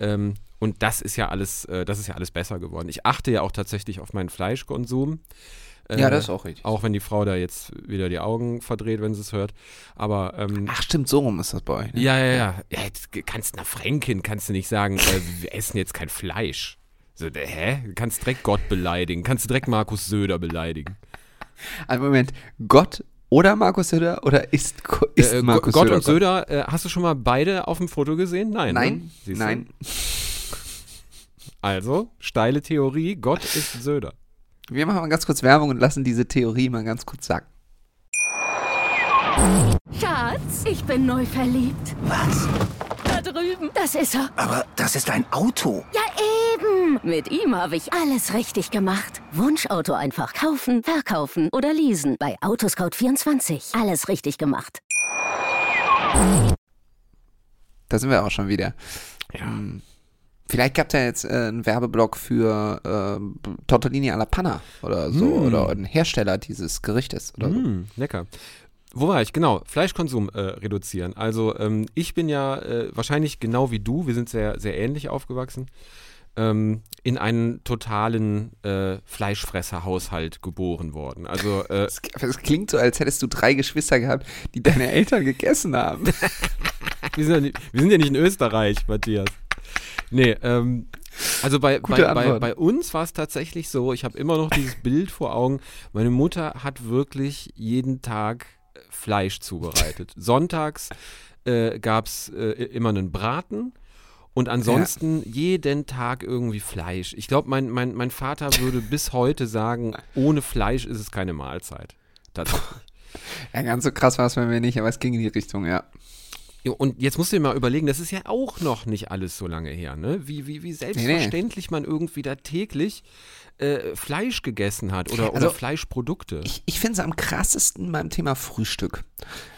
Ähm, und das ist ja alles, äh, das ist ja alles besser geworden. Ich achte ja auch tatsächlich auf meinen Fleischkonsum. Äh, Ja, das ist auch richtig. Auch wenn die Frau da jetzt wieder die Augen verdreht, wenn sie es hört. Aber ähm, Ach, stimmt, so rum ist das bei euch. Ne? ja, ja, ja. ja kannst einer Fränkin kannst du nicht sagen, äh, wir essen jetzt kein Fleisch. So, hä? Du kannst direkt Gott beleidigen. Kannst du direkt Markus Söder beleidigen. Ein Moment, Gott oder Markus Söder oder ist, ist Äh, Markus Gott Söder und Söder, äh, hast du schon mal beide auf dem Foto gesehen? Nein. Nein, ne? Siehst du? nein. Also, steile Theorie, Gott ist Söder. Wir machen mal ganz kurz Werbung und lassen diese Theorie mal ganz kurz sagen. Schatz, ich bin neu verliebt. Was? Da drüben. Das ist er. Aber das ist ein Auto. Ja, eben. Mit ihm habe ich alles richtig gemacht. Wunschauto einfach kaufen, verkaufen oder leasen. Bei Autoscout24. Alles richtig gemacht. Da sind wir auch schon wieder. Ja. Hm. Vielleicht gab es ja jetzt äh, einen Werbeblock für äh, Tortellini alla Panna oder so. Mm. Oder einen Hersteller dieses Gerichtes oder so. Mm, lecker. Wo war ich? Genau, Fleischkonsum äh, reduzieren. Also ähm, ich bin ja äh, wahrscheinlich genau wie du, wir sind sehr, sehr ähnlich aufgewachsen, ähm, in einen totalen äh, Fleischfresserhaushalt geboren worden. Also äh, Es, klingt so, als hättest du drei Geschwister gehabt, die deine Eltern gegessen haben. wir, sind ja nicht, wir sind ja nicht in Österreich, Matthias. Nee, ähm, also bei, bei, bei, bei uns war es tatsächlich so, ich habe immer noch dieses Bild vor Augen, meine Mutter hat wirklich jeden Tag Fleisch zubereitet. Sonntags äh, gab es äh, immer einen Braten und ansonsten jeden Tag irgendwie Fleisch. Ich glaube, mein, mein, mein Vater würde bis heute sagen, ohne Fleisch ist es keine Mahlzeit. Tatsächlich. Ja, ganz so krass war es bei mir nicht, aber es ging in die Richtung, ja. Ja, Und jetzt musst du dir mal überlegen, das ist ja auch noch nicht alles so lange her, ne? Wie, wie, wie selbstverständlich man irgendwie da täglich äh, Fleisch gegessen hat oder, Also, oder Fleischprodukte. Ich, ich finde es am krassesten beim Thema Frühstück.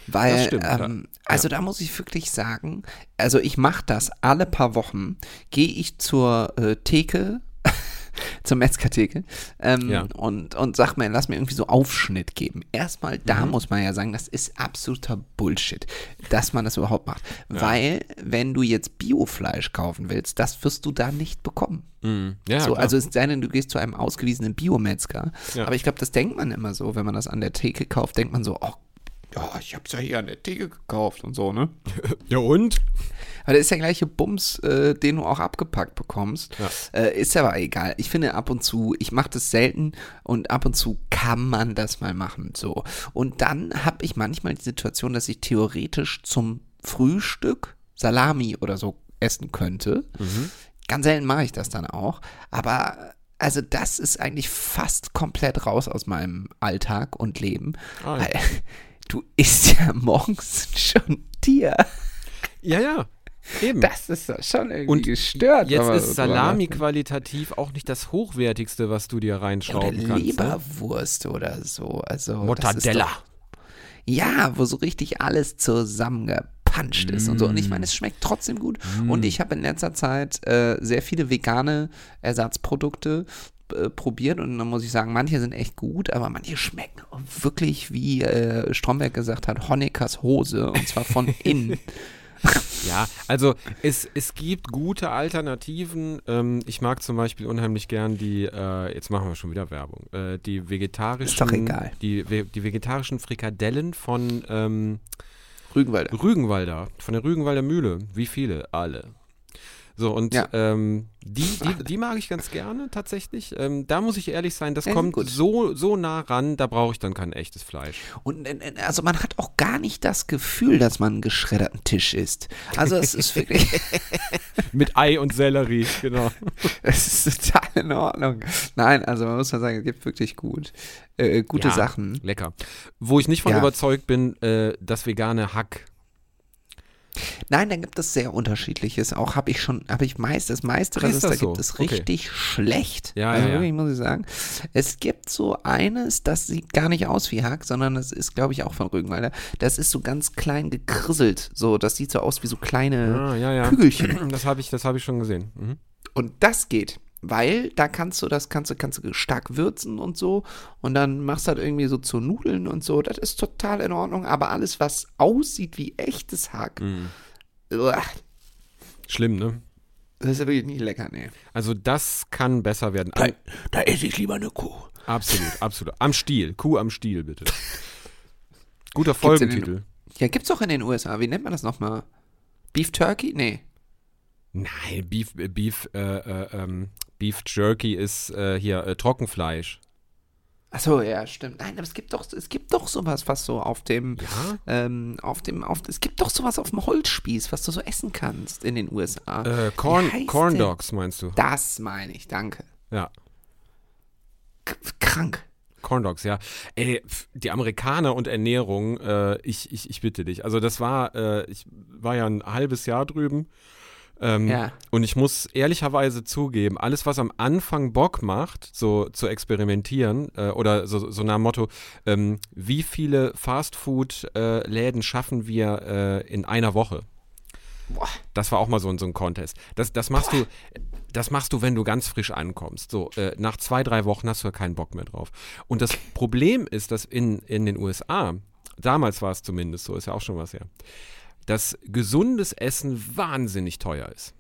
Weil, Das stimmt, ähm, ja. also da muss ich wirklich sagen, also ich mache das alle paar Wochen, gehe ich zur äh, Theke, zur Metzgertheke ähm, Ja. und, und sag mir, lass mir irgendwie so Aufschnitt geben. Erstmal, da Mhm. muss man ja sagen, das ist absoluter Bullshit, dass man das überhaupt macht. Weil, wenn du jetzt Biofleisch kaufen willst, das wirst du da nicht bekommen. Mhm. Ja, So, also es sei denn, du gehst zu einem ausgewiesenen Biometzger. Ja. Aber ich glaube, das denkt man immer so, wenn man das an der Theke kauft, denkt man so, oh, ja, ich hab's ja hier an der Theke gekauft und so, ne? ja und? Aber das ist der gleiche Bums, äh, den du auch abgepackt bekommst. Ja. Äh, ist aber egal. Ich finde ab und zu, ich mache das selten und ab und zu kann man das mal machen. So. Und dann habe ich manchmal die Situation, dass ich theoretisch zum Frühstück Salami oder so essen könnte. Ganz selten mache ich das dann auch. Aber also das ist eigentlich fast komplett raus aus meinem Alltag und Leben. Ah, ja. Weil du isst ja morgens schon Tier. Ja, ja. Eben. Das ist schon irgendwie Und gestört. Jetzt ist Salami qualitativ auch nicht das hochwertigste, was du dir ja, oder reinschrauben kannst. Ne? Leberwurst oder so. Also, Mortadella. Ja, wo so richtig alles zusammengepanscht ist und so. Und ich meine, es schmeckt trotzdem gut. Und ich habe in letzter Zeit äh, sehr viele vegane Ersatzprodukte äh, probiert und dann muss ich sagen, manche sind echt gut, aber manche schmecken wirklich, wie äh, Stromberg gesagt hat, Honeckers Hose und zwar von innen. Ja, also es, es gibt gute Alternativen. Ähm, ich mag zum Beispiel unheimlich gern die, äh, jetzt machen wir schon wieder Werbung, äh, die vegetarischen, Ist doch egal. Die, die vegetarischen Frikadellen von ähm, Rügenwalder. Rügenwalder, von der Rügenwalder Mühle. Wie viele? Alle. So, und Ja. ähm, die, die, die mag ich ganz gerne tatsächlich. Ähm, da muss ich ehrlich sein, das Ja, kommt gut. so, so nah ran, da brauche ich dann kein echtes Fleisch. Und äh, also man hat auch gar nicht das Gefühl, dass man einen geschredderten Tisch isst. Also es ist wirklich, Mit Ei und Sellerie, genau. es ist total in Ordnung. Nein, also man muss mal sagen, es gibt wirklich gut, äh, gute Ja. Sachen. Lecker. Wo ich nicht von überzeugt bin, äh, das vegane Hack. Nein, da gibt es sehr unterschiedliches. Auch habe ich schon, habe ich meist, das meiste, was ist es da so? gibt, ist Okay. richtig schlecht. Ja, also ja, ja. wirklich, muss ich sagen. Es gibt so eines, das sieht gar nicht aus wie Hack, sondern das ist, glaube ich, auch von Rügenwalder. Das ist so ganz klein gekrisselt. So, das sieht so aus wie so kleine Ah, ja, ja. Kügelchen. Das habe ich, das hab ich schon gesehen. Mhm. Und das geht, weil da kannst du das kannst du kannst du stark würzen und so und dann machst du das irgendwie so zu Nudeln und so. Das ist total in Ordnung. Aber alles, was aussieht wie echtes Hack, uah, Schlimm, ne? das ist ja wirklich nicht lecker, nee. Also das kann besser werden. Am, Da esse ich lieber eine Kuh. absolut, absolut. Am Stiel. Kuh am Stiel, bitte. Guter Folgentitel. Ja, gibt's auch in den USA. Wie nennt man das nochmal? Beef Turkey? Nee. Nein, Beef, äh, Beef, äh, äh, ähm, Beef Jerky ist äh, hier äh, Trockenfleisch. Achso, ja, stimmt. Nein, aber es gibt doch, es gibt doch sowas, was so auf dem, Ja? ähm, auf dem, auf, es gibt doch sowas auf dem Holzspieß, was du so essen kannst in den USA. Äh, Corn, Corn? Dogs meinst du? Das meine ich, danke. Ja. K krank. Corn Dogs, ja. Ey, die Amerikaner und Ernährung, äh, ich, ich, ich bitte dich. Also das war, äh, ich war ja ein halbes Jahr drüben. Ähm, Ja. Und ich muss ehrlicherweise zugeben, alles, was am Anfang Bock macht, so zu experimentieren, äh, oder so, so nach dem Motto, ähm, wie viele Fastfood-Läden schaffen wir äh, in einer Woche? Boah. Das war auch mal so, ein- so ein Contest. Das, das machst du, das machst du, wenn du ganz frisch ankommst. So, äh, nach zwei, drei Wochen hast du ja keinen Bock mehr drauf. Und das Problem ist, dass in, in den USA, damals war es zumindest so, ist ja auch schon was her, dass gesundes Essen wahnsinnig teuer ist.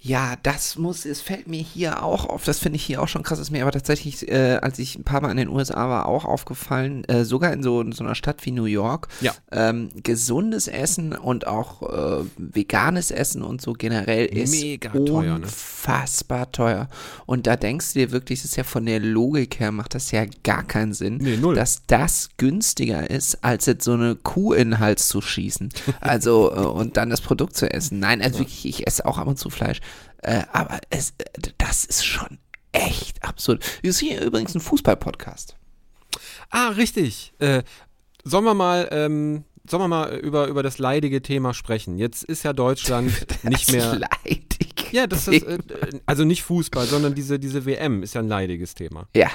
Ja, das muss, es fällt mir hier auch auf, das finde ich hier auch schon krass, ist mir aber tatsächlich, äh, als ich ein paar Mal in den USA war, auch aufgefallen, äh, sogar in so, in so einer Stadt wie New York, Ja. ähm, gesundes Essen und auch äh, veganes Essen und so generell ist Mega teuer, ne? unfassbar teuer. Und da denkst du dir wirklich, das ist ja von der Logik her, macht das ja gar keinen Sinn, Nee, dass das günstiger ist, als jetzt so eine Kuh in den Hals zu schießen. Also, äh, und dann das Produkt zu essen. Nein, also wirklich, ich esse auch ab und zu Fleisch. Äh, aber es, äh, das ist schon echt absurd. Wir sind hier übrigens ein Fußball-Podcast. Ah, richtig. Äh, sollen wir mal, ähm, sollen wir mal über, über das leidige Thema sprechen? Jetzt ist ja Deutschland nicht mehr. leidig. Ja, das ist, äh, also nicht Fußball, sondern diese, diese WM ist ja ein leidiges Thema. Ja.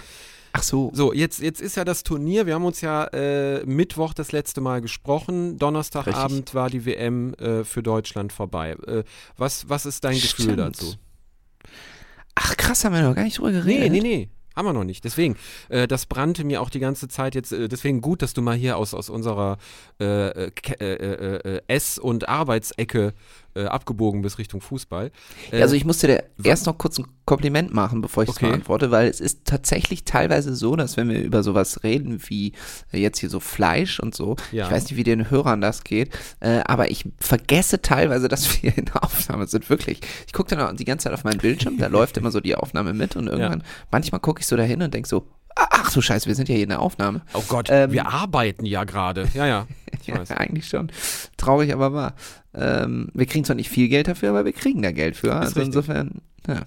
Ach so. So, jetzt, jetzt ist ja das Turnier. Wir haben uns ja äh, Mittwoch das letzte Mal gesprochen. Donnerstagabend war die WM äh, für Deutschland vorbei. Äh, was, was ist dein Gefühl Stimmt. dazu? Ach krass, haben wir noch gar nicht drüber Nee, geredet. nee, nee. Haben wir noch nicht. Deswegen, äh, das brannte mir auch die ganze Zeit jetzt. Äh, deswegen gut, dass du mal hier aus, aus unserer äh, äh, Ke- äh, äh, äh, Ess- und Arbeitsecke äh, abgebogen bist Richtung Fußball. Äh, Also ich musste dir erst noch kurz ein Kompliment machen, bevor ich es Okay. beantworte, weil es ist tatsächlich teilweise so, dass wenn wir über sowas reden wie äh, jetzt hier so Fleisch und so, Ja. ich weiß nicht, wie den Hörern das geht, äh, aber ich vergesse teilweise, dass wir in der Aufnahme sind, wirklich. Ich gucke dann auch die ganze Zeit auf meinen Bildschirm, da läuft immer so die Aufnahme mit und irgendwann, manchmal gucke ich so dahin und denke so, ach du Scheiße, wir sind ja hier in der Aufnahme. oh Gott, ähm, wir arbeiten ja gerade. Ja, ja. Ich Ja, weiß. eigentlich schon. Traurig, aber wahr. Ähm, wir kriegen zwar nicht viel Geld dafür, aber wir kriegen da Geld für. Also richtig. insofern, ja.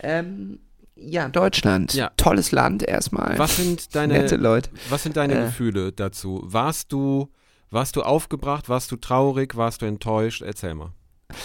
Ähm, ja, Deutschland. Ja. Tolles Land erstmal. Was sind deine, Nette Leute. was sind deine Äh. Gefühle dazu? Warst du, warst du aufgebracht? Warst du traurig? Warst du enttäuscht? Erzähl mal.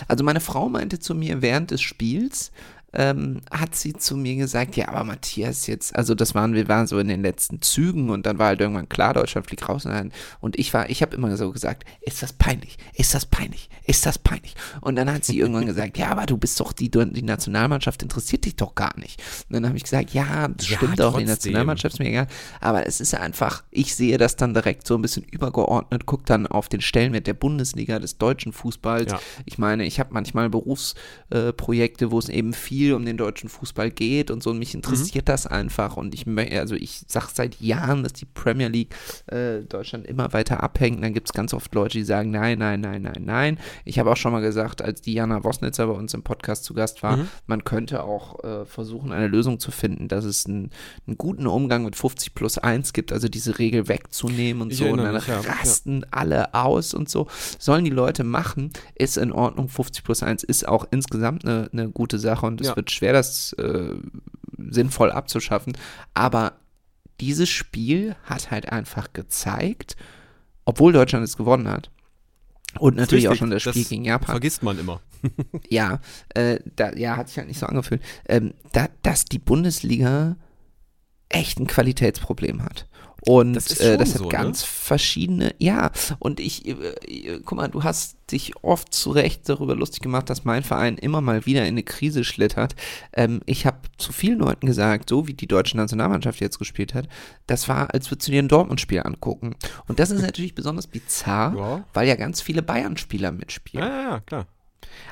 Also meine Frau meinte zu mir während des Spiels, ähm, hat sie zu mir gesagt, ja, aber Matthias jetzt, also das waren, wir waren so in den letzten Zügen und dann war halt irgendwann klar, Deutschland fliegt raus und, dann, und ich war, ich habe immer so gesagt, ist das peinlich, ist das peinlich, ist das peinlich und dann hat sie irgendwann gesagt, ja, aber du bist doch, die, die Nationalmannschaft interessiert dich doch gar nicht und dann habe ich gesagt, ja, das Ja, stimmt doch, die. Nationalmannschaft ist mir egal, aber es ist einfach, ich sehe das dann direkt so ein bisschen übergeordnet, guck dann auf den Stellenwert der Bundesliga, des deutschen Fußballs, Ja. ich meine, ich habe manchmal Berufsprojekte, äh, wo es eben viel um den deutschen Fußball geht und so. Und mich interessiert das einfach. Und ich also ich sage seit Jahren, dass die Premier League äh, Deutschland immer weiter abhängt. Und dann gibt es ganz oft Leute, die sagen, nein, nein, nein, nein, nein. Ich habe auch schon mal gesagt, als Diana Wosnitzer bei uns im Podcast zu Gast war, man könnte auch äh, versuchen, eine Lösung zu finden, dass es einen, einen guten Umgang mit 50 plus 1 gibt, also diese Regel wegzunehmen und Ich so. Und dann mich, ja. Ja. rasten alle aus und so. Sollen die Leute machen, ist in Ordnung. 50 plus 1 ist auch insgesamt eine, eine gute Sache und es Ja. wird schwer, das äh, sinnvoll abzuschaffen. Aber dieses Spiel hat halt einfach gezeigt, obwohl Deutschland es gewonnen hat. Und natürlich auch Richtig, schon das Spiel das gegen Japan. Vergisst man immer. Ja, äh, da, ja, hat sich halt nicht so angefühlt, ähm, da, dass die Bundesliga echt ein Qualitätsproblem hat. Und Das äh, das hat so, ne? ganz verschiedene, ja, und ich, äh, äh, guck mal, du hast dich oft zu Recht darüber lustig gemacht, dass mein Verein immer mal wieder in eine Krise schlittert. Ähm, ich habe zu vielen Leuten gesagt, so wie die deutsche Nationalmannschaft jetzt gespielt hat, das war, als würdest du dir ein Dortmund-Spiel angucken. Und das ist natürlich besonders bizarr, Ja. weil ja ganz viele Bayern-Spieler mitspielen. Ja, ja, ja, klar.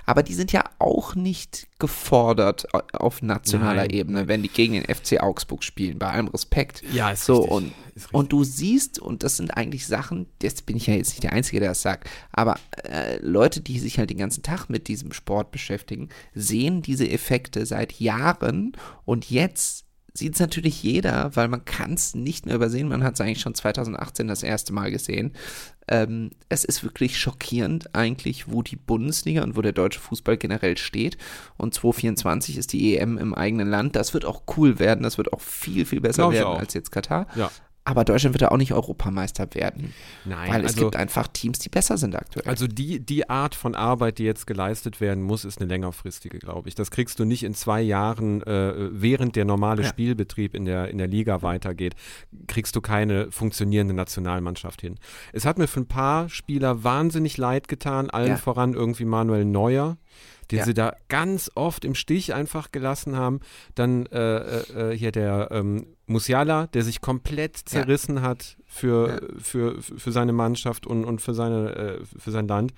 Aber die sind ja auch nicht gefordert äh, auf nationaler Nein, Ebene, wenn die gegen den FC Augsburg spielen, bei allem Respekt. Ja, ist so richtig, und ist richtig. und du siehst und das sind eigentlich Sachen, jetzt bin ich ja jetzt nicht der Einzige, der das sagt, aber äh, Leute, die sich halt den ganzen Tag mit diesem Sport beschäftigen, sehen diese Effekte seit Jahren und jetzt sieht es natürlich jeder, weil man kann es nicht mehr übersehen. Man hat es eigentlich schon 2018 das erste Mal gesehen. Ähm, es ist wirklich schockierend eigentlich, wo die Bundesliga und wo der deutsche Fußball generell steht. Und 2024 ist die EM im eigenen Land. Das wird auch cool werden. Das wird auch viel, viel besser Glaub ich werden als jetzt Katar. Ja. Aber Deutschland wird da auch nicht Europameister werden. Nein, weil es also- gibt einfach Teams, die besser sind aktuell. Also die, die Art von Arbeit, die jetzt geleistet werden muss, ist eine längerfristige, glaube ich. Das kriegst du nicht in zwei Jahren, äh, während der normale Ja. Spielbetrieb in der, in der Liga weitergeht, kriegst du keine funktionierende Nationalmannschaft hin. Es hat mir für ein paar Spieler wahnsinnig leid getan, allen Ja. voran irgendwie Manuel Neuer. Den Ja. sie da ganz oft im Stich einfach gelassen haben. Dann äh, äh, äh, hier der ähm, Musiala, der sich komplett zerrissen hat für, für, für seine Mannschaft und, und für, seine, äh, für sein Land.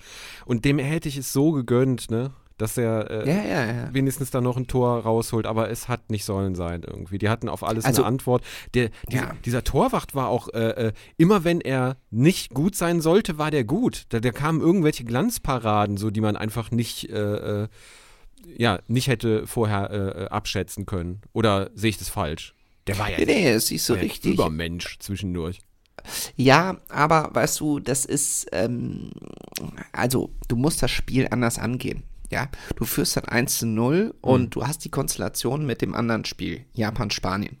Und dem hätte ich es so gegönnt, ne? dass er äh, ja, ja, ja. wenigstens da noch ein Tor rausholt, aber es hat nicht sollen sein irgendwie. Die hatten auf alles Also- eine Antwort. Der, dieser, Ja. dieser Torwart war auch, äh, äh, immer wenn er nicht gut sein sollte, war der gut. Da, da kamen irgendwelche Glanzparaden, so die man einfach nicht, äh, äh, ja, nicht hätte vorher abschätzen können. Oder sehe ich das falsch? Der war ja Nee, nee, es ist so richtig. Übermensch zwischendurch. Ja, aber weißt du, das ist, ähm, also du musst das Spiel anders angehen. Ja, du führst dann 1 zu 0 und du hast die Konstellation mit dem anderen Spiel, Japan-Spanien.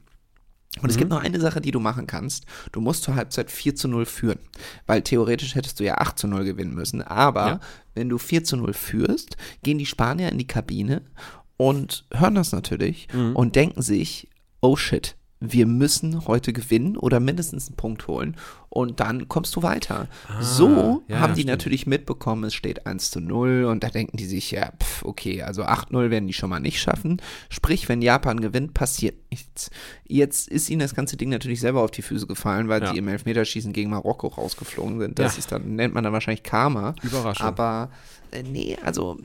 Und es gibt noch eine Sache, die du machen kannst. Du musst zur Halbzeit 4 zu 0 führen. Weil theoretisch hättest du ja 8 zu 0 gewinnen müssen. Aber Ja. wenn du 4 zu 0 führst, gehen die Spanier in die Kabine und hören das natürlich und denken sich, oh shit, wir müssen heute gewinnen oder mindestens einen Punkt holen und dann kommst du weiter. so ja, haben die stimmt. natürlich mitbekommen, es steht 1 zu 0 und da denken die sich, ja, pf, okay, also 8-0 werden die schon mal nicht schaffen. Sprich, wenn Japan gewinnt, passiert nichts. Jetzt ist ihnen das ganze Ding natürlich selber auf die Füße gefallen, weil Ja. sie im Elfmeterschießen gegen Marokko rausgeflogen sind. Das Ja. ist dann, nennt man dann wahrscheinlich Karma. Überraschung. Aber äh, nee, also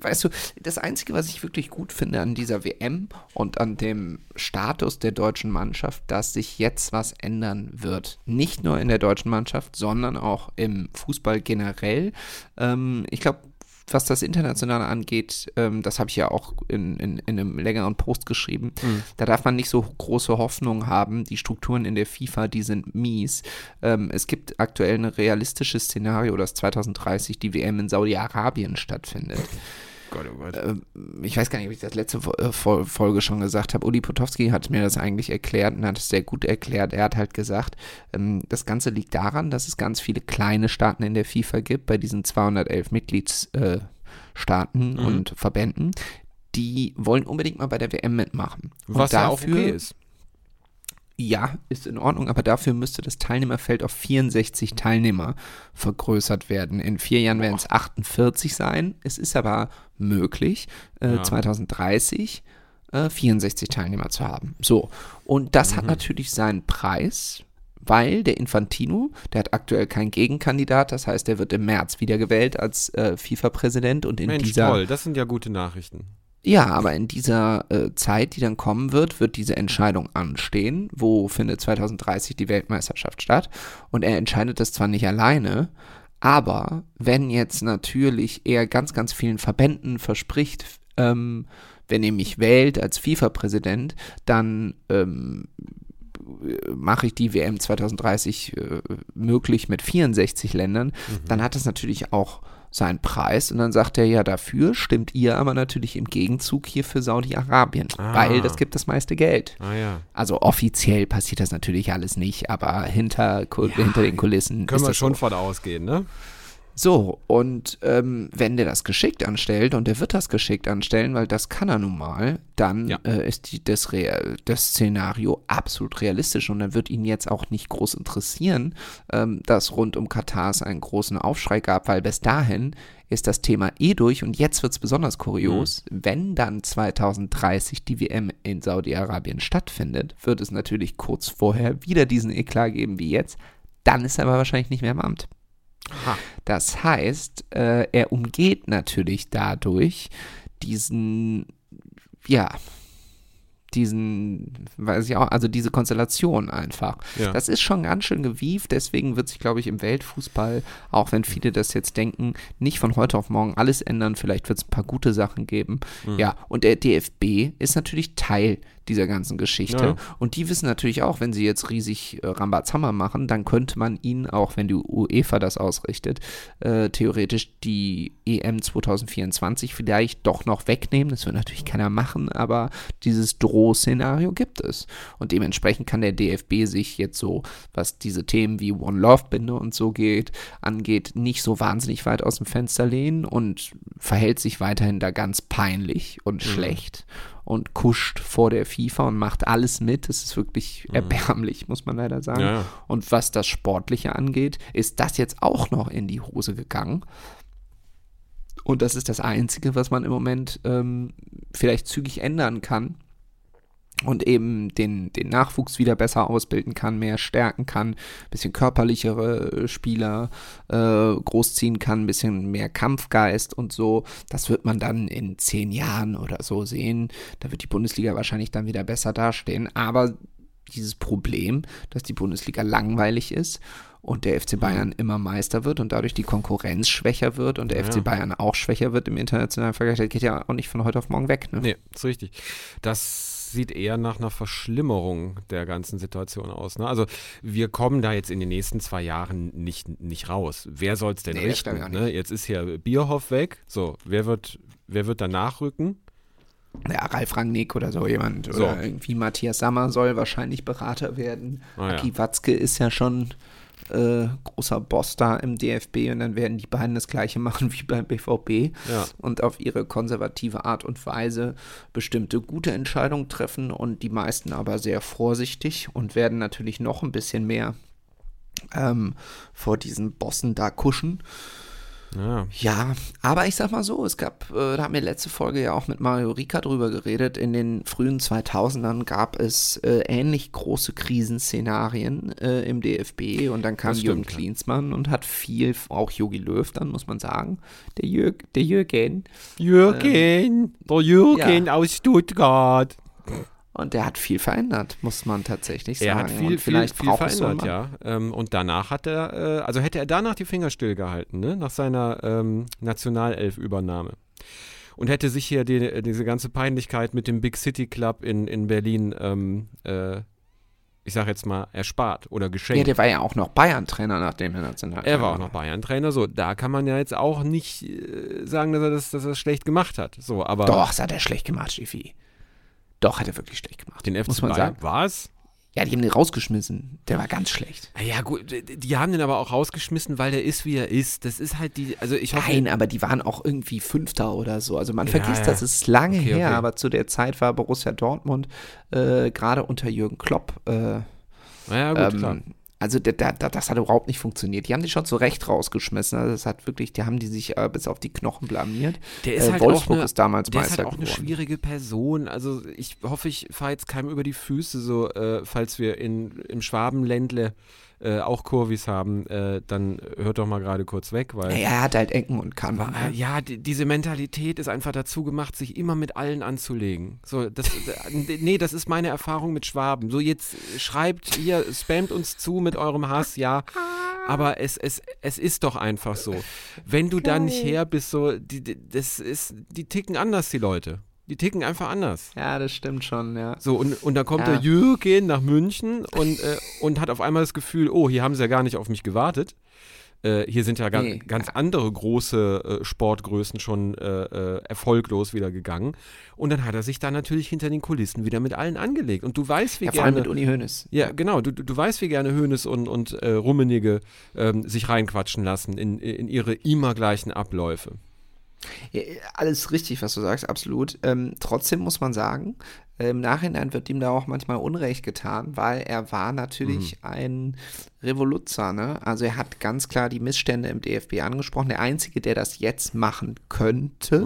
weißt du, das Einzige, was ich wirklich gut finde an dieser WM und an dem Status der deutschen Mannschaft, dass sich jetzt was ändern wird. Nicht nur in der deutschen Mannschaft, sondern auch im Fußball generell. Ähm, ich glaube, was das Internationale angeht, ähm, das habe ich ja auch in, in, in einem längeren Post geschrieben, da darf man nicht so große Hoffnung haben. Die Strukturen in der FIFA, die sind mies. Ähm, es gibt aktuell ein realistisches Szenario, dass 2030 die WM in Saudi-Arabien stattfindet. Gott, oh Gott. Ähm, ich weiß gar nicht, ob ich das letzte äh, Fol- Folge schon gesagt habe. Uli Potowski hat mir das eigentlich erklärt und hat es sehr gut erklärt. Er hat halt gesagt, ähm, das Ganze liegt daran, dass es ganz viele kleine Staaten in der FIFA gibt, bei diesen 211 Mitgliedsstaaten Staaten und Verbänden. die wollen unbedingt mal bei der WM mitmachen. Und Was ja auch dafür- okay ist. Ja, ist in Ordnung, aber dafür müsste das Teilnehmerfeld auf 64 Teilnehmer vergrößert werden. In vier Jahren werden es 48 sein. Es ist aber möglich, äh, Ja. 2030 äh, 64 Teilnehmer zu haben. So, und das hat natürlich seinen Preis, weil der Infantino, der hat aktuell keinen Gegenkandidat, das heißt, er wird im März wiedergewählt als äh, FIFA-Präsident und in Mensch, dieser toll, das sind ja gute Nachrichten. Ja, aber in dieser äh, Zeit, die dann kommen wird, wird diese Entscheidung anstehen, wo findet 2030 die Weltmeisterschaft statt. Und er entscheidet das zwar nicht alleine, aber wenn jetzt natürlich er ganz, ganz vielen Verbänden verspricht, ähm, wenn ihr mich wählt als FIFA-Präsident, dann ähm, mache ich die WM 2030 äh, möglich mit 64 Ländern, dann hat das natürlich auch seinen Preis und dann sagt er ja dafür stimmt ihr aber natürlich im Gegenzug hier für Saudi-Arabien, Ah. weil das gibt das meiste Geld. Ah ja. Also offiziell passiert das natürlich alles nicht, aber hinter, Ku- hinter den Kulissen Können wir schon so. von ausgehen, ne? So, und ähm, wenn der das geschickt anstellt, und der wird das geschickt anstellen, weil das kann er nun mal, dann Ja. äh, ist die, das, Rea- das Szenario absolut realistisch und dann wird ihn jetzt auch nicht groß interessieren, ähm, dass rund um Katar es einen großen Aufschrei gab, weil bis dahin ist das Thema eh durch und jetzt wird es besonders kurios, wenn dann 2030 die WM in Saudi-Arabien stattfindet, wird es natürlich kurz vorher wieder diesen Eklat geben wie jetzt, dann ist er aber wahrscheinlich nicht mehr im Amt. Das heißt, äh, er umgeht natürlich dadurch diesen, ja, diesen, weiß ich auch, also diese Konstellation einfach. Ja. Das ist schon ganz schön gewieft, deswegen wird sich, glaube ich, im Weltfußball, auch wenn viele das jetzt denken, nicht von heute auf morgen alles ändern. Vielleicht wird es ein paar gute Sachen geben. Mhm. Ja, und der DFB ist natürlich Teil dieser ganzen Geschichte. Ja. Und die wissen natürlich auch, wenn sie jetzt riesig äh, Rambazammer machen, dann könnte man ihnen, auch wenn die UEFA das ausrichtet, äh, theoretisch die EM 2024 vielleicht doch noch wegnehmen. Das wird natürlich keiner machen, aber dieses Drohszenario gibt es. Und dementsprechend kann der DFB sich jetzt so, was diese Themen wie One Love Binde und so geht, angeht, nicht so wahnsinnig weit aus dem Fenster lehnen und verhält sich weiterhin da ganz peinlich und schlecht und kuscht vor der FIFA und macht alles mit. Das ist wirklich erbärmlich, muss man leider sagen. Ja. Und was das Sportliche angeht, ist das jetzt auch noch in die Hose gegangen. Und das ist das Einzige, was man im Moment ähm, vielleicht zügig ändern kann. Und eben den, den Nachwuchs wieder besser ausbilden kann, mehr stärken kann, bisschen körperlichere äh, Spieler äh, großziehen kann, ein bisschen mehr Kampfgeist und so. Das wird man dann in zehn Jahren oder so sehen. Da wird die Bundesliga wahrscheinlich dann wieder besser dastehen. Aber dieses Problem, dass die Bundesliga langweilig ist und der FC Bayern immer Meister wird und dadurch die Konkurrenz schwächer wird und der Ja. FC Bayern auch schwächer wird im internationalen Vergleich, das geht ja auch nicht von heute auf morgen weg. Ne? Nee, ist richtig. Das sieht eher nach einer Verschlimmerung der ganzen Situation aus. Ne? Also wir kommen da jetzt in den nächsten zwei Jahren nicht, nicht raus. Wer soll es denn Nee, richten? Ne? Jetzt ist hier Bierhoff weg. So, wer wird, wer wird danach rücken? Ja, Ralf Rangnick oder so jemand. So. Oder irgendwie Matthias Sammer soll wahrscheinlich Berater werden. Ah, ja. Aki Watzke ist ja schon äh, großer Boss da im DFB und dann werden die beiden das gleiche machen wie beim BVB Ja. und auf ihre konservative Art und Weise bestimmte gute Entscheidungen treffen und die meisten aber sehr vorsichtig und werden natürlich noch ein bisschen mehr ähm, vor diesen Bossen da kuschen. Ja. Ja, aber ich sag mal so, es gab, äh, da haben wir letzte Folge ja auch mit Mario Rika drüber geredet, in den frühen 2000ern gab es äh, ähnlich große Krisenszenarien äh, im DFB und dann kam Jürgen. Klinsmann und hat viel, auch Jogi Löw dann, muss man sagen, der, Jürg, der Jürgen, Jürgen, der Jürgen ja. aus Stuttgart. Und der hat viel verändert, muss man tatsächlich Er sagen. hat viel, und vielleicht viel, viel verändert, ja. Ähm, und danach hat er, äh, also hätte er danach die Finger stillgehalten, ne? nach seiner ähm, Nationalelf-Übernahme. Und hätte sich hier die, diese ganze Peinlichkeit mit dem Big City Club in, in Berlin, ähm, äh, ich sag jetzt mal, erspart oder Ja, geschenkt. der war ja auch noch Bayern-Trainer, nachdem er national er war auch noch Bayern-Trainer, so, da kann man ja jetzt auch nicht äh, sagen, dass er das, dass er das schlecht gemacht hat. So, aber Doch, das hat er schlecht gemacht, Schiffi. Doch, hat er wirklich schlecht gemacht. den FC muss man Bayern es? Ja, die haben den rausgeschmissen. Der war ganz schlecht. Ja, gut, die haben den aber auch rausgeschmissen, weil der ist, wie er ist. Das ist halt die, also ich hoffe. Nein, aber die waren auch irgendwie Fünfter oder so. Also man Ja, vergisst, ja. das ist lange Okay, her, okay. aber zu der Zeit war Borussia Dortmund äh, gerade unter Jürgen Klopp. Äh, Ja, gut, klar. Also da, da, da, das hat überhaupt nicht funktioniert. Die haben die schon zu Recht rausgeschmissen. Also das hat wirklich, die haben die sich äh, bis auf die Knochen blamiert. Der ist äh, halt Wolfsburg eine, ist damals der ist Meister halt auch eine schwierige Person. Also ich hoffe, ich fahre jetzt keinem über die Füße, so äh, falls wir in, im Schwabenländle äh, auch Kurvis haben, äh, dann hört doch mal gerade kurz weg, weil Ja, er hat halt Ecken und Kanten. äh, ne? ja, die, diese Mentalität ist einfach dazu gemacht, sich immer mit allen anzulegen. So, das, äh, nee, das ist meine Erfahrung mit Schwaben. So, jetzt schreibt hier, spamt uns zu mit eurem Hass, ja. Aber es, es, es ist doch einfach so. Wenn du da nicht her bist, so, die, das ist, die ticken anders, die Leute. Die ticken einfach anders. Ja, das stimmt schon, ja. So, und, und dann kommt Ja. der Jürgen nach München und, äh, und hat auf einmal das Gefühl, oh, hier haben sie ja gar nicht auf mich gewartet. Äh, hier sind ja ga Nee. ganz andere große äh, Sportgrößen schon äh, äh, erfolglos wieder gegangen. Und dann hat er sich da natürlich hinter den Kulissen wieder mit allen angelegt. Und du weißt, wie Ja, vor allem gerne. mit Uni Hoeneß. Ja, genau. Du, du weißt, wie gerne Hönes und, und äh, Rummenigge ähm, sich reinquatschen lassen in, in ihre immer gleichen Abläufe. Ja, alles richtig, was du sagst, absolut. Ähm, trotzdem muss man sagen, äh, im Nachhinein wird ihm da auch manchmal Unrecht getan, weil er war natürlich ein Revoluzer. Ne? Also er hat ganz klar die Missstände im DFB angesprochen. Der Einzige, der das jetzt machen könnte,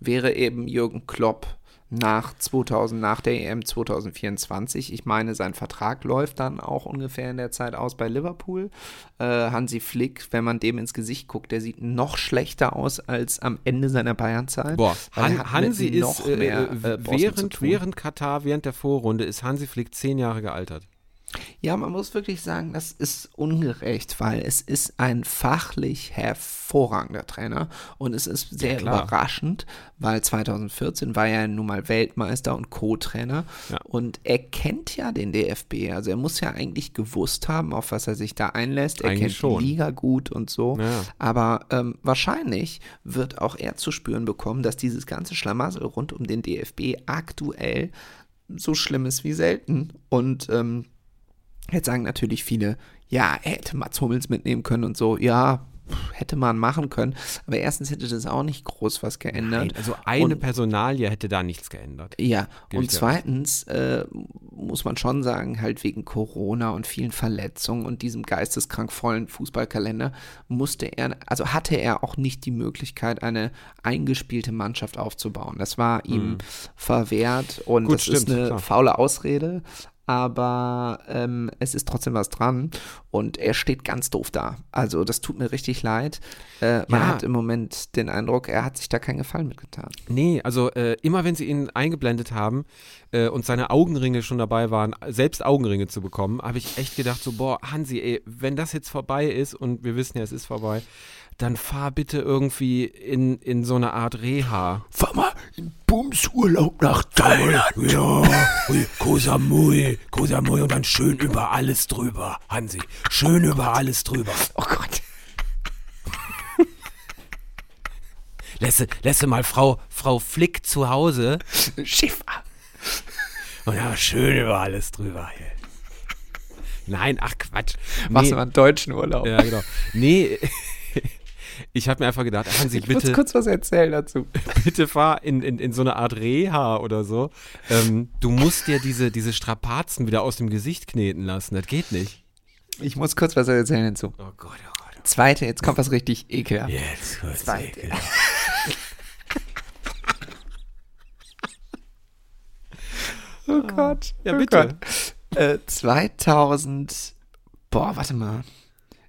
wäre eben Jürgen Klopp nach 2000, nach der EM 2024. Ich meine, sein Vertrag läuft dann auch ungefähr in der Zeit aus bei Liverpool. Äh, Hansi Flick, wenn man dem ins Gesicht guckt, der sieht noch schlechter aus als am Ende seiner Bayernzeit. Boah, Han, Hansi ist noch äh, mehr, äh, äh, während, während Katar, während der Vorrunde, ist Hansi Flick zehn Jahre gealtert. Ja, man muss wirklich sagen, das ist ungerecht, weil es ist ein fachlich hervorragender Trainer und es ist sehr klar. überraschend, weil 2014 war er nun mal Weltmeister und Co-Trainer Ja. und er kennt ja den DFB, also er muss ja eigentlich gewusst haben, auf was er sich da einlässt. Er Eigentlich kennt schon. die Liga gut und so, Ja. aber ähm, wahrscheinlich wird auch er zu spüren bekommen, dass dieses ganze Schlamassel rund um den DFB aktuell so schlimm ist wie selten und ähm, Jetzt sagen natürlich viele, ja, hätte Mats Hummels mitnehmen können und so. Ja, hätte man machen können. Aber erstens hätte das auch nicht groß was geändert. Nein, also eine Und- Personalie hätte da nichts geändert. Ja, Gebe und zweitens äh, muss man schon sagen, halt wegen Corona und vielen Verletzungen und diesem geisteskrankvollen Fußballkalender musste er, also hatte er auch nicht die Möglichkeit, eine eingespielte Mannschaft aufzubauen. Das war ihm verwehrt und. Gut, das ist stimmt, eine klar. faule Ausrede. Aber ähm, es ist trotzdem was dran und er steht ganz doof da. Also das tut mir richtig leid. Äh, man Ja. hat im Moment den Eindruck, er hat sich da keinen Gefallen mitgetan. Nee, also äh, immer wenn sie ihn eingeblendet haben äh, und seine Augenringe schon dabei waren, selbst Augenringe zu bekommen, habe ich echt gedacht, so, boah, Hansi, ey, wenn das jetzt vorbei ist und wir wissen ja, es ist vorbei, dann fahr bitte irgendwie in, in so eine Art Reha. Fahr mal in Bumsurlaub nach Thailand. Ja, ui, Koh Samui, Koh Samui und dann schön über alles drüber, Hansi. Schön über alles drüber. Oh Gott. Lässe, lässe mal Frau, Frau Flick zu Hause. Schiffer. Und ja, schön über alles drüber. Hier. Nein, ach Quatsch. Machst Nee, du mal einen deutschen Urlaub? ja, genau. Nee, ich habe mir einfach gedacht, Hansi, ich muss bitte. kurz was erzählen dazu. bitte fahr in, in, in so eine Art Reha oder so. Ähm, du musst dir diese, diese Strapazen wieder aus dem Gesicht kneten lassen. Das geht nicht. Ich muss kurz was erzählen dazu. Oh Gott, oh Gott. Zweite, jetzt kommt was richtig ekelhaft. Jetzt kurz. Zweite. Oh Gott. Ja, oh bitte. Gott. Äh, 2000, boah, warte mal.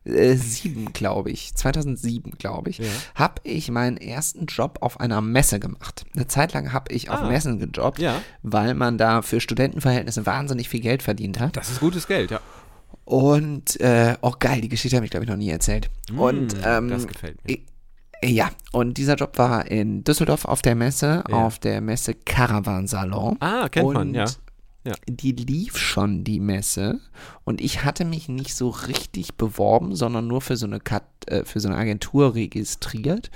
Äh, sieben, glaube ich. 2007, glaube ich, Ja. habe ich meinen ersten Job auf einer Messe gemacht. Eine Zeit lang habe ich auf Ah. Messen gejobbt, Ja. weil man da für Studentenverhältnisse wahnsinnig viel Geld verdient hat. Das ist gutes Geld, ja. Und, äh, oh geil, die Geschichte habe ich, glaube ich, noch nie erzählt. und, ähm, das gefällt mir. Ja, und dieser Job war in Düsseldorf auf der Messe, Ja. auf der Messe Caravan Salon. Ah, kennt und man, ja. Ja. Die lief schon, die Messe. Und ich hatte mich nicht so richtig beworben, sondern nur für so eine, Kat äh, für so eine Agentur registriert.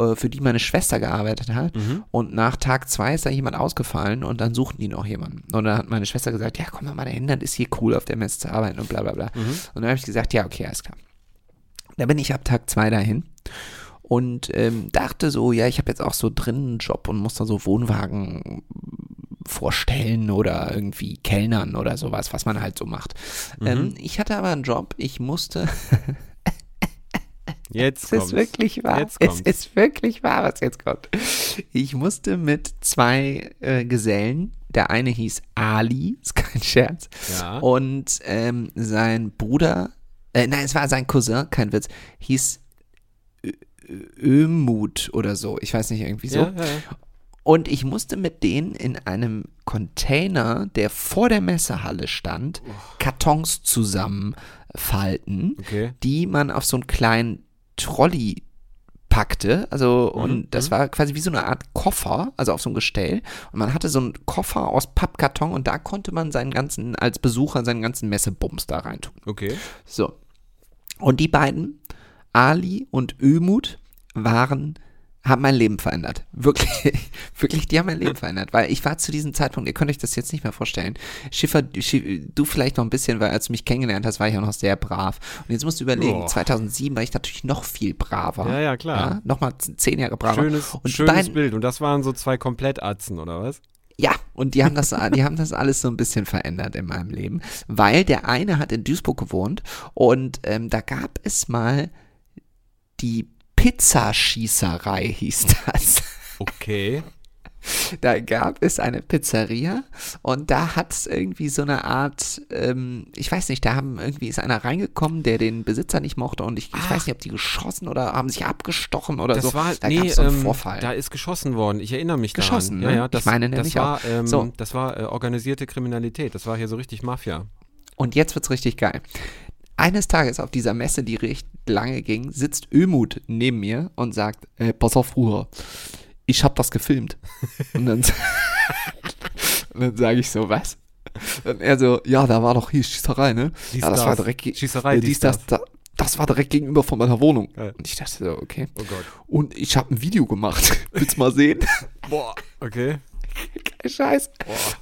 äh, für die meine Schwester gearbeitet hat. Und nach Tag zwei ist da jemand ausgefallen und dann suchten die noch jemanden. Und dann hat meine Schwester gesagt, ja, komm mal dahin, das ist hier cool, auf der Messe zu arbeiten und bla bla bla. Und dann habe ich gesagt, ja, okay, alles klar. Da bin ich ab Tag zwei dahin und ähm, dachte so, ja, ich habe jetzt auch so drinnen einen Job und muss da so Wohnwagen vorstellen oder irgendwie Kellnern oder sowas, was man halt so macht. Ähm, ich hatte aber einen Job, ich musste, Jetzt es kommt's. ist wirklich wahr, Jetzt es ist wirklich wahr, was jetzt kommt. Ich musste mit zwei äh, Gesellen, der eine hieß Ali, ist kein Scherz, Ja. und ähm, sein Bruder, äh, nein, es war sein Cousin, kein Witz, hieß Ömut oder so, ich weiß nicht, irgendwie so. Ja, ja, ja. Und ich musste mit denen in einem Container, der vor der Messehalle stand, Kartons zusammenfalten, Okay. die man auf so einen kleinen Trolley packte. Also, und das war quasi wie so eine Art Koffer, also auf so ein Gestell. Und man hatte so einen Koffer aus Pappkarton und da konnte man seinen ganzen, als Besucher, seinen ganzen Messebums da reintun. Okay. So. Und die beiden, Ali und Ömut, waren, haben mein Leben verändert. Wirklich, wirklich, die haben mein Leben verändert. Weil ich war zu diesem Zeitpunkt, ihr könnt euch das jetzt nicht mehr vorstellen. Schiffer, Schi- du vielleicht noch ein bisschen, weil als du mich kennengelernt hast, war ich auch noch sehr brav. Und jetzt musst du überlegen, Oh. 2007 war ich natürlich noch viel braver. Ja, ja, klar. Nochmal z- zehn Jahre braver. Schönes, und schönes beiden, Bild. Und das waren so zwei Komplettatzen, oder was? ja, und die haben das, die haben das alles so ein bisschen verändert in meinem Leben, weil der eine hat in Duisburg gewohnt und ähm, da gab es mal die Pizzaschießerei, hieß das. Okay. Da gab es eine Pizzeria und da hat es irgendwie so eine Art, ähm, ich weiß nicht, da haben irgendwie ist einer reingekommen, der den Besitzer nicht mochte und ich, ich weiß nicht, ob die geschossen oder haben sich abgestochen oder Das so. war, da nee, gab es so einen ähm, Vorfall. da ist geschossen worden. Ich erinnere mich Geschossen, daran. ne? Ja, ja, das, Ich meine das nämlich war, auch. ähm, So. das war äh, organisierte Kriminalität. Das war hier so richtig Mafia. Und jetzt wird's richtig geil. Eines Tages auf dieser Messe, die lange ging, sitzt Ömut neben mir und sagt, äh, pass auf, Bruder, ich hab das gefilmt. Und dann, dann sage ich so, was? Und er so, ja, da war doch hier Schießerei, ne? Dies, ja, das war direkt, Schießerei, äh, dies, das, das. da, das war direkt gegenüber von meiner Wohnung. Ja. Und ich dachte so, okay. Oh Gott. Und ich habe ein Video gemacht. Willst du mal sehen? Boah. Okay. Kein Scheiß.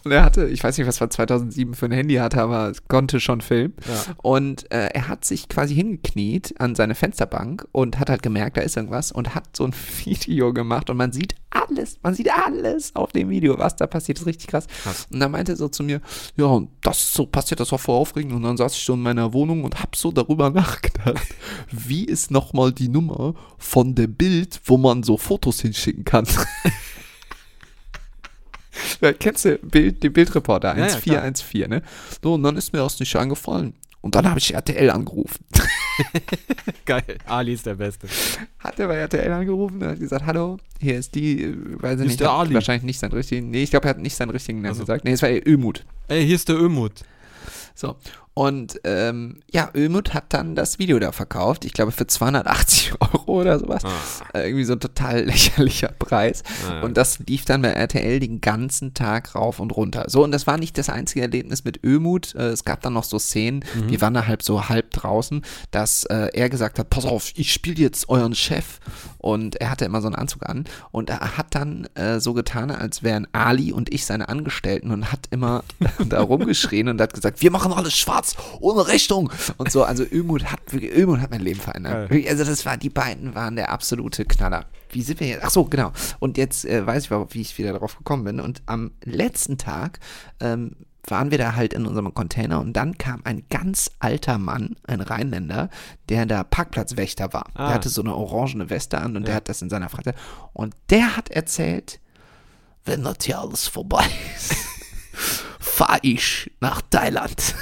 Und er hatte, ich weiß nicht, was er 2007 für ein Handy hatte, aber es konnte schon filmen. Ja. Und äh, er hat sich quasi hingekniet an seine Fensterbank und hat halt gemerkt, da ist irgendwas und hat so ein Video gemacht und man sieht alles, man sieht alles auf dem Video, was da passiert, ist richtig krass. Und dann meinte er so zu mir, ja, und das so passiert, das war voll aufregend und dann saß ich so in meiner Wohnung und hab so darüber nachgedacht, wie ist nochmal die Nummer von der Bild, wo man so Fotos hinschicken kann. Ja, kennst du Bild, den Bildreporter Ja, ja, 1414, ne? So, und dann ist mir das nicht eingefallen. Und dann habe ich RTL angerufen. Geil. Ali ist der Beste. Hat er bei RTL angerufen und hat gesagt, hallo, hier ist die, äh, weiß ich nicht, der Ali. wahrscheinlich nicht seinen richtigen, nee, ich glaube, er hat nicht seinen richtigen Namen Also. gesagt. Nee, es war Ömut. Ey, hier ist der Ömut. So. Und ähm, ja, Ömut hat dann das Video da verkauft, ich glaube für 280 Euro oder sowas. Äh, irgendwie so ein total lächerlicher Preis. Ah, ja. Und das lief dann bei RTL den ganzen Tag rauf und runter. So, und das war nicht das einzige Erlebnis mit Ömut. Äh, es gab dann noch so Szenen, Mhm. wir waren da halb so halb draußen, dass äh, er gesagt hat, pass auf, ich spiele jetzt euren Chef. Und er hatte immer so einen Anzug an. Und er hat dann äh, so getan, als wären Ali und ich seine Angestellten und hat immer da rumgeschrien und hat gesagt, wir machen alles schwarz, ohne Rechnung. Und so, also Ömut hat, Ömut hat mein Leben verändert. Wirklich, Also das war, die beiden waren der absolute Knaller. Wie sind wir jetzt? Ach so, genau. Und jetzt äh, weiß ich, wie ich wieder darauf gekommen bin. Und am letzten Tag ähm, waren wir da halt in unserem Container und dann kam ein ganz alter Mann, ein Rheinländer, der da Parkplatzwächter war. Ah. Der hatte so eine orangene Weste an und der hat das in seiner Freizeit. Und der hat erzählt, wenn das hier alles vorbei ist, fahr ich nach Thailand.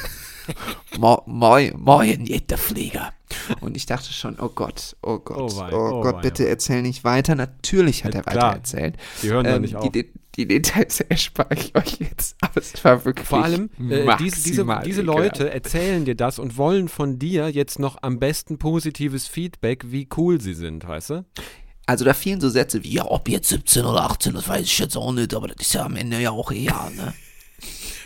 Mo moi, moin, jeder Flieger. Und ich dachte schon, oh Gott, oh Gott, Oh oh, wei, oh Gott, wei, bitte erzähl nicht weiter. Natürlich hat Ja, er weiter erzählt. Die hören Ähm, nicht auf. Die, die Details erspare ich euch jetzt, aber es war wirklich Vor allem, äh, diese, diese, diese. Leute erzählen dir das und wollen von dir jetzt noch am besten positives Feedback, wie cool sie sind, weißt du? Also da fielen so Sätze wie, ja, ob jetzt 17 oder 18, das weiß ich jetzt auch nicht, aber das ist ja am Ende ja auch egal, ne?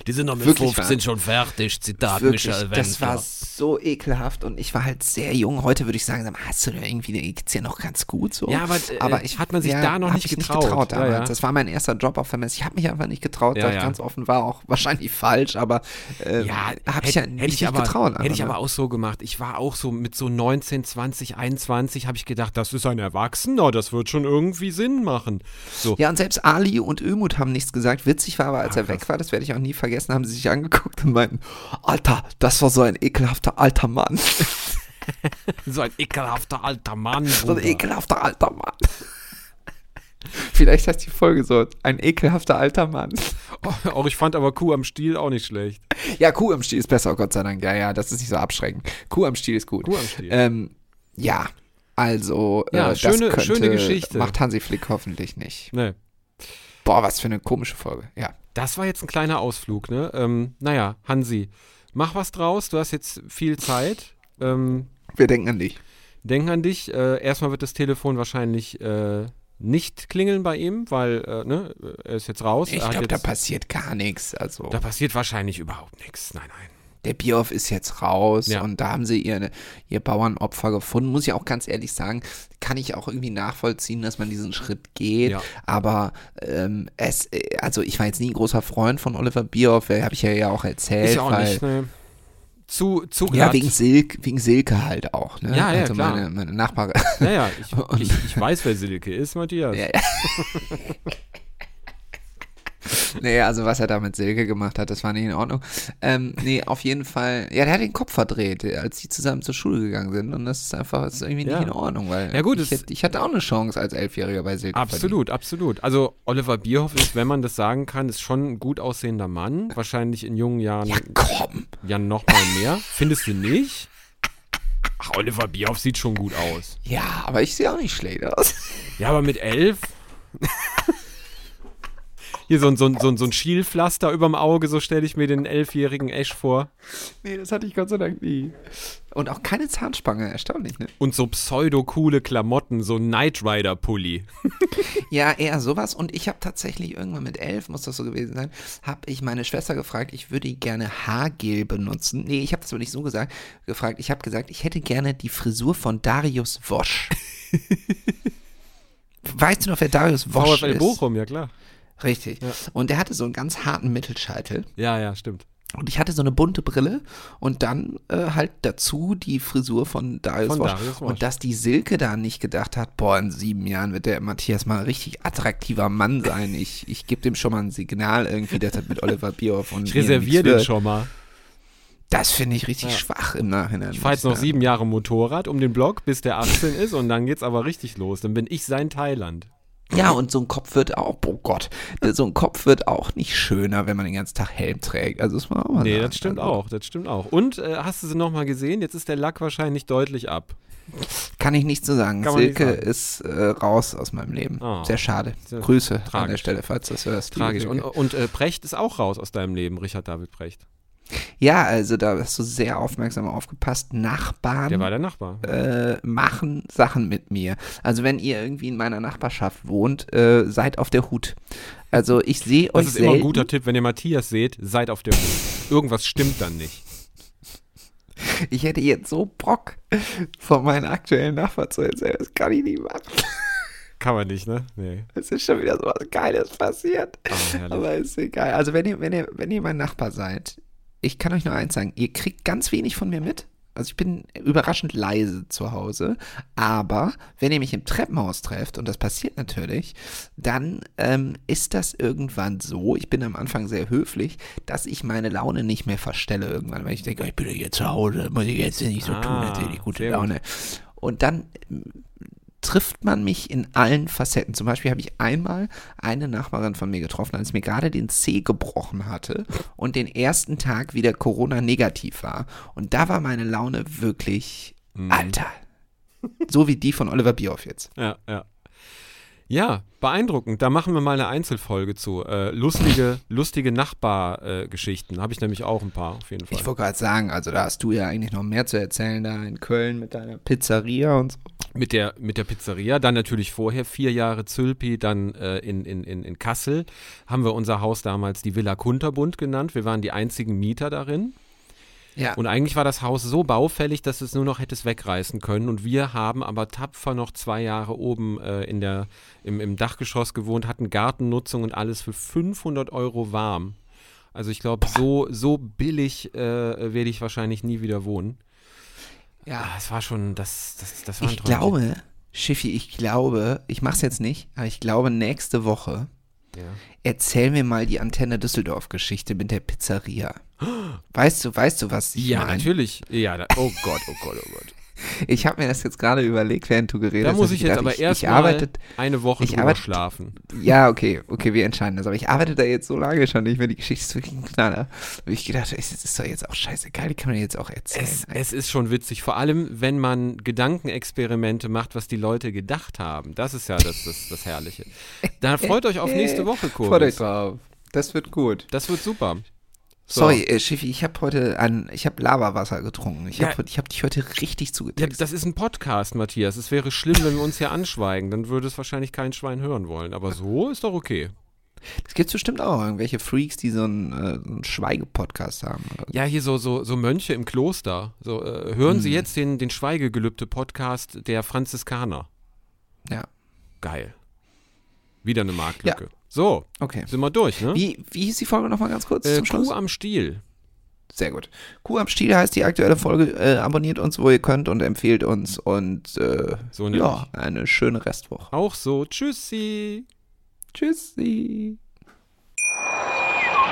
Die sind noch mit Wirklich 15 wahr? schon fertig. Zitat Wirklich, Michael das war Wendler. so ekelhaft und ich war halt sehr jung. Heute würde ich sagen, hast du irgendwie, geht's dir noch ganz gut so? Ja, aber, äh, hat man sich da noch nicht ich getraut. Nicht getraut Ja, damals. ja. Das war mein erster Job auf der Messe. Ich habe mich einfach nicht getraut, Ja, da ich ja. ganz offen war, auch wahrscheinlich falsch, aber äh, Ja, habe ich hätte- ja hätte nicht, ich nicht aber, getraut. Hätte ich einfach, aber ne? auch so gemacht. Ich war auch so mit so 19, 20, 21 habe ich gedacht, das ist ein Erwachsener, das wird schon irgendwie Sinn machen. So. Ja, und selbst Ali und Ömut haben nichts gesagt. Witzig war aber, als Ah, er weg war, das werde ich auch nie vergessen, haben sie sich angeguckt und meinten, Alter, das war so ein ekelhafter alter Mann. So ein ekelhafter alter Mann. so ein Bruder. ekelhafter alter Mann. Vielleicht heißt die Folge so, ein ekelhafter alter Mann. Oh, auch ich fand aber Kuh am Stiel auch nicht schlecht. Ja, Kuh am Stiel ist besser, Gott sei Dank. Ja, ja, das ist nicht so abschreckend. Kuh am Stiel ist gut. Kuh am Stiel. Ähm, ja, also, Ja, äh, schöne- das könnte, schöne Geschichte. macht Hansi Flick hoffentlich nicht. Nee. Boah, was für eine komische Folge. Ja. Das war jetzt ein kleiner Ausflug, ne? Ähm, naja, Hansi, mach was draus. Du hast jetzt viel Zeit. Ähm, Wir denken an dich. denk an dich. Äh, erstmal wird das Telefon wahrscheinlich äh, nicht klingeln bei ihm, weil äh, ne, er ist jetzt raus. Ich glaube, da passiert gar nichts. Also. da passiert wahrscheinlich überhaupt nichts. Nein, nein. Der Bierhoff ist jetzt raus Ja. und da haben sie ihr, ihr Bauernopfer gefunden. Muss ich auch ganz ehrlich sagen, kann ich auch irgendwie nachvollziehen, dass man diesen Schritt geht. Ja. Aber ähm, es, äh, also ich war jetzt nie ein großer Freund von Oliver Bierhoff, habe ich ja, ja auch erzählt. Ich auch weil, nicht. Ne? Zu, zu Ja, wegen Silke, wegen Silke halt auch. Ne? Ja, ja, also klar. Meine, meine Nachbarin. Ja, ja, ich, ich, ich weiß, wer Silke ist, Matthias. Ja, ja. nee, also was er da mit Silke gemacht hat, das war nicht in Ordnung. Ähm, nee, auf jeden Fall, ja, der hat den Kopf verdreht, als die zusammen zur Schule gegangen sind und das ist einfach, das ist irgendwie Ja. nicht in Ordnung, weil Ja, gut, ich, hätte, ich hatte auch eine Chance als Elfjähriger bei Silke. Absolut, absolut. Also Oliver Bierhoff ist, wenn man das sagen kann, ist schon ein gut aussehender Mann. Wahrscheinlich in jungen Jahren Ja, komm. ja noch mal mehr. Findest du nicht? Ach, Oliver Bierhoff sieht schon gut aus. Ja, aber ich sehe auch nicht schlecht aus. Ja, aber mit elf? Hier so ein, so ein, so ein, so ein Schielpflaster überm Auge, so stelle ich mir den elfjährigen Esch vor. nee, das hatte ich Gott sei Dank nie. Und auch keine Zahnspange, erstaunlich, ne? Und so pseudo-coole Klamotten, so Knight Rider-Pulli. Ja, eher sowas. Und ich habe tatsächlich irgendwann mit elf, muss das so gewesen sein, habe ich meine Schwester gefragt, ich würde gerne Haargel benutzen. Nee, ich habe das aber nicht so gesagt, gefragt. Ich habe gesagt, ich hätte gerne die Frisur von Darius Wosch. weißt du noch, wer Darius Wosch VfL ist? Bochum, ja klar. Richtig. Und der hatte so einen ganz harten Mittelscheitel. Ja, ja, stimmt. Und ich hatte so eine bunte Brille und dann äh, halt dazu die Frisur von Darius, Von. Darius Wosch. Und dass die Silke da nicht gedacht hat, boah, in sieben Jahren wird der Matthias mal ein richtig attraktiver Mann sein. Ich, ich gebe dem schon mal ein Signal irgendwie, dass das mit Oliver Bierhoff und Ich reserviere den wird. schon mal. Das finde ich richtig schwach im Nachhinein. Ich fahre jetzt noch sieben Jahre Motorrad um den Block, bis der 18 ist und dann geht's aber richtig los. Dann bin ich sein Thailand. Ja, und so ein Kopf wird auch, oh Gott, so ein Kopf wird auch nicht schöner, wenn man den ganzen Tag Helm trägt. Also das man auch mal Nee, sagen. das stimmt also, auch, das stimmt auch. Und äh, hast du sie nochmal gesehen? Jetzt ist der Lack wahrscheinlich deutlich ab. Kann ich nicht so sagen. Silke sagen. ist äh, raus aus meinem Leben. Oh. Sehr schade. Sehr Grüße an der tragisch. Stelle, falls du das hörst. Tragisch. Und, und äh, Precht ist auch raus aus deinem Leben, Richard David Precht. Ja, also da hast du sehr aufmerksam aufgepasst. Nachbarn Der war der Nachbar. äh, machen Sachen mit mir. Also wenn ihr irgendwie in meiner Nachbarschaft wohnt, äh, seid auf der Hut. Also ich sehe euch Das ist immer ein selten. guter Tipp, wenn ihr Matthias seht, seid auf der Hut. Irgendwas stimmt dann nicht. Ich hätte jetzt so Bock, von meinen aktuellen Nachbarn zu erzählen. Das kann ich nicht machen. Kann man nicht, ne? Nee. Es ist schon wieder so was Geiles passiert. Herrlich. Aber ist egal. Also wenn ihr, wenn ihr, wenn ihr mein Nachbar seid, ich kann euch nur eins sagen, ihr kriegt ganz wenig von mir mit. Also ich bin überraschend leise zu Hause, aber wenn ihr mich im Treppenhaus trefft, und das passiert natürlich, dann ähm, ist das irgendwann so, ich bin am Anfang sehr höflich, dass ich meine Laune nicht mehr verstelle irgendwann, weil ich denke, ich bin ja hier zu Hause, muss ich jetzt nicht so tun, Ah, als hätte ich gute sehr gut. Laune. Und dann trifft man mich in allen Facetten. Zum Beispiel habe ich einmal eine Nachbarin von mir getroffen, als ich mir gerade den Zeh gebrochen hatte und den ersten Tag wieder Corona negativ war. Und da war meine Laune wirklich, Mhm. Alter. So wie die von Oliver Bierhoff jetzt. Ja, ja. Ja, beeindruckend. Da machen wir mal eine Einzelfolge zu. Äh, lustige, lustige Nachbargeschichten. Habe ich nämlich auch ein paar, auf jeden Fall. Ich wollte gerade sagen, also da hast du ja eigentlich noch mehr zu erzählen, da in Köln mit deiner Pizzeria und so. Mit der, mit der Pizzeria, dann natürlich vorher vier Jahre Zülpi, dann äh, in, in, in, in Kassel haben wir unser Haus damals die Villa Kunterbund genannt. Wir waren die einzigen Mieter darin. Ja. Und eigentlich war das Haus so baufällig, dass es nur noch hätte es wegreißen können. Und wir haben aber tapfer noch zwei Jahre oben äh, in der, im, im Dachgeschoss gewohnt, hatten Gartennutzung und alles für 500 Euro warm. Also ich glaube, so, so billig äh, werde ich wahrscheinlich nie wieder wohnen. ja. Ah, es war schon, das, das, das war ein Ich Träumchen. glaube, Schiffi, ich glaube, ich mach's jetzt nicht, aber ich glaube, nächste Woche Ja. erzähl mir mal die Antenne Düsseldorf-Geschichte mit der Pizzeria. Weißt du, weißt du, was ich Ja, meine? natürlich. Ja, da, oh Gott, oh Gott, oh Gott. Ich habe mir das jetzt gerade überlegt, während du geredet Da hast. muss hab ich jetzt gedacht, aber ich, erst ich arbeite, eine Woche ich arbeite- schlafen. Ja, okay, okay, wir entscheiden das. Aber ich arbeite da jetzt so lange schon nicht mehr. Die Geschichte ist wirklich ein Knaller. Und ich gedacht, es ist doch jetzt auch scheißegal, die kann man jetzt auch erzählen. Es, es ist schon witzig, vor allem wenn man Gedankenexperimente macht, was die Leute gedacht haben. Das ist ja das, das, das Herrliche. Da freut euch auf nächste Woche, Freut euch drauf. Das wird gut. Das wird super. So. Sorry, äh, Schiffi, ich habe heute ein, ich habe Lavawasser getrunken. Ich Ja. habe ich hab dich heute richtig Ja, zugetextet. das ist ein Podcast, Matthias. Es wäre schlimm, wenn wir uns hier anschweigen. Dann würde es wahrscheinlich kein Schwein hören wollen. Aber so ist doch okay. Es gibt bestimmt auch irgendwelche Freaks, die so einen, äh, einen Schweigepodcast haben. Ja, hier so, so, so Mönche im Kloster. So, äh, hören Hm. Sie jetzt den, den Schweigegelübde-Podcast der Franziskaner. Ja, Geil. Wieder eine Marktlücke. So, okay. sind wir durch, ne? Wie, wie hieß die Folge nochmal ganz kurz äh, zum Schluss? Kuh am Stiel. Sehr gut. Kuh am Stiel heißt die aktuelle Folge. Äh, abonniert uns, wo ihr könnt und empfehlt uns. Und äh, So ja, eine schöne Restwoche. Auch so. Tschüssi. Tschüssi.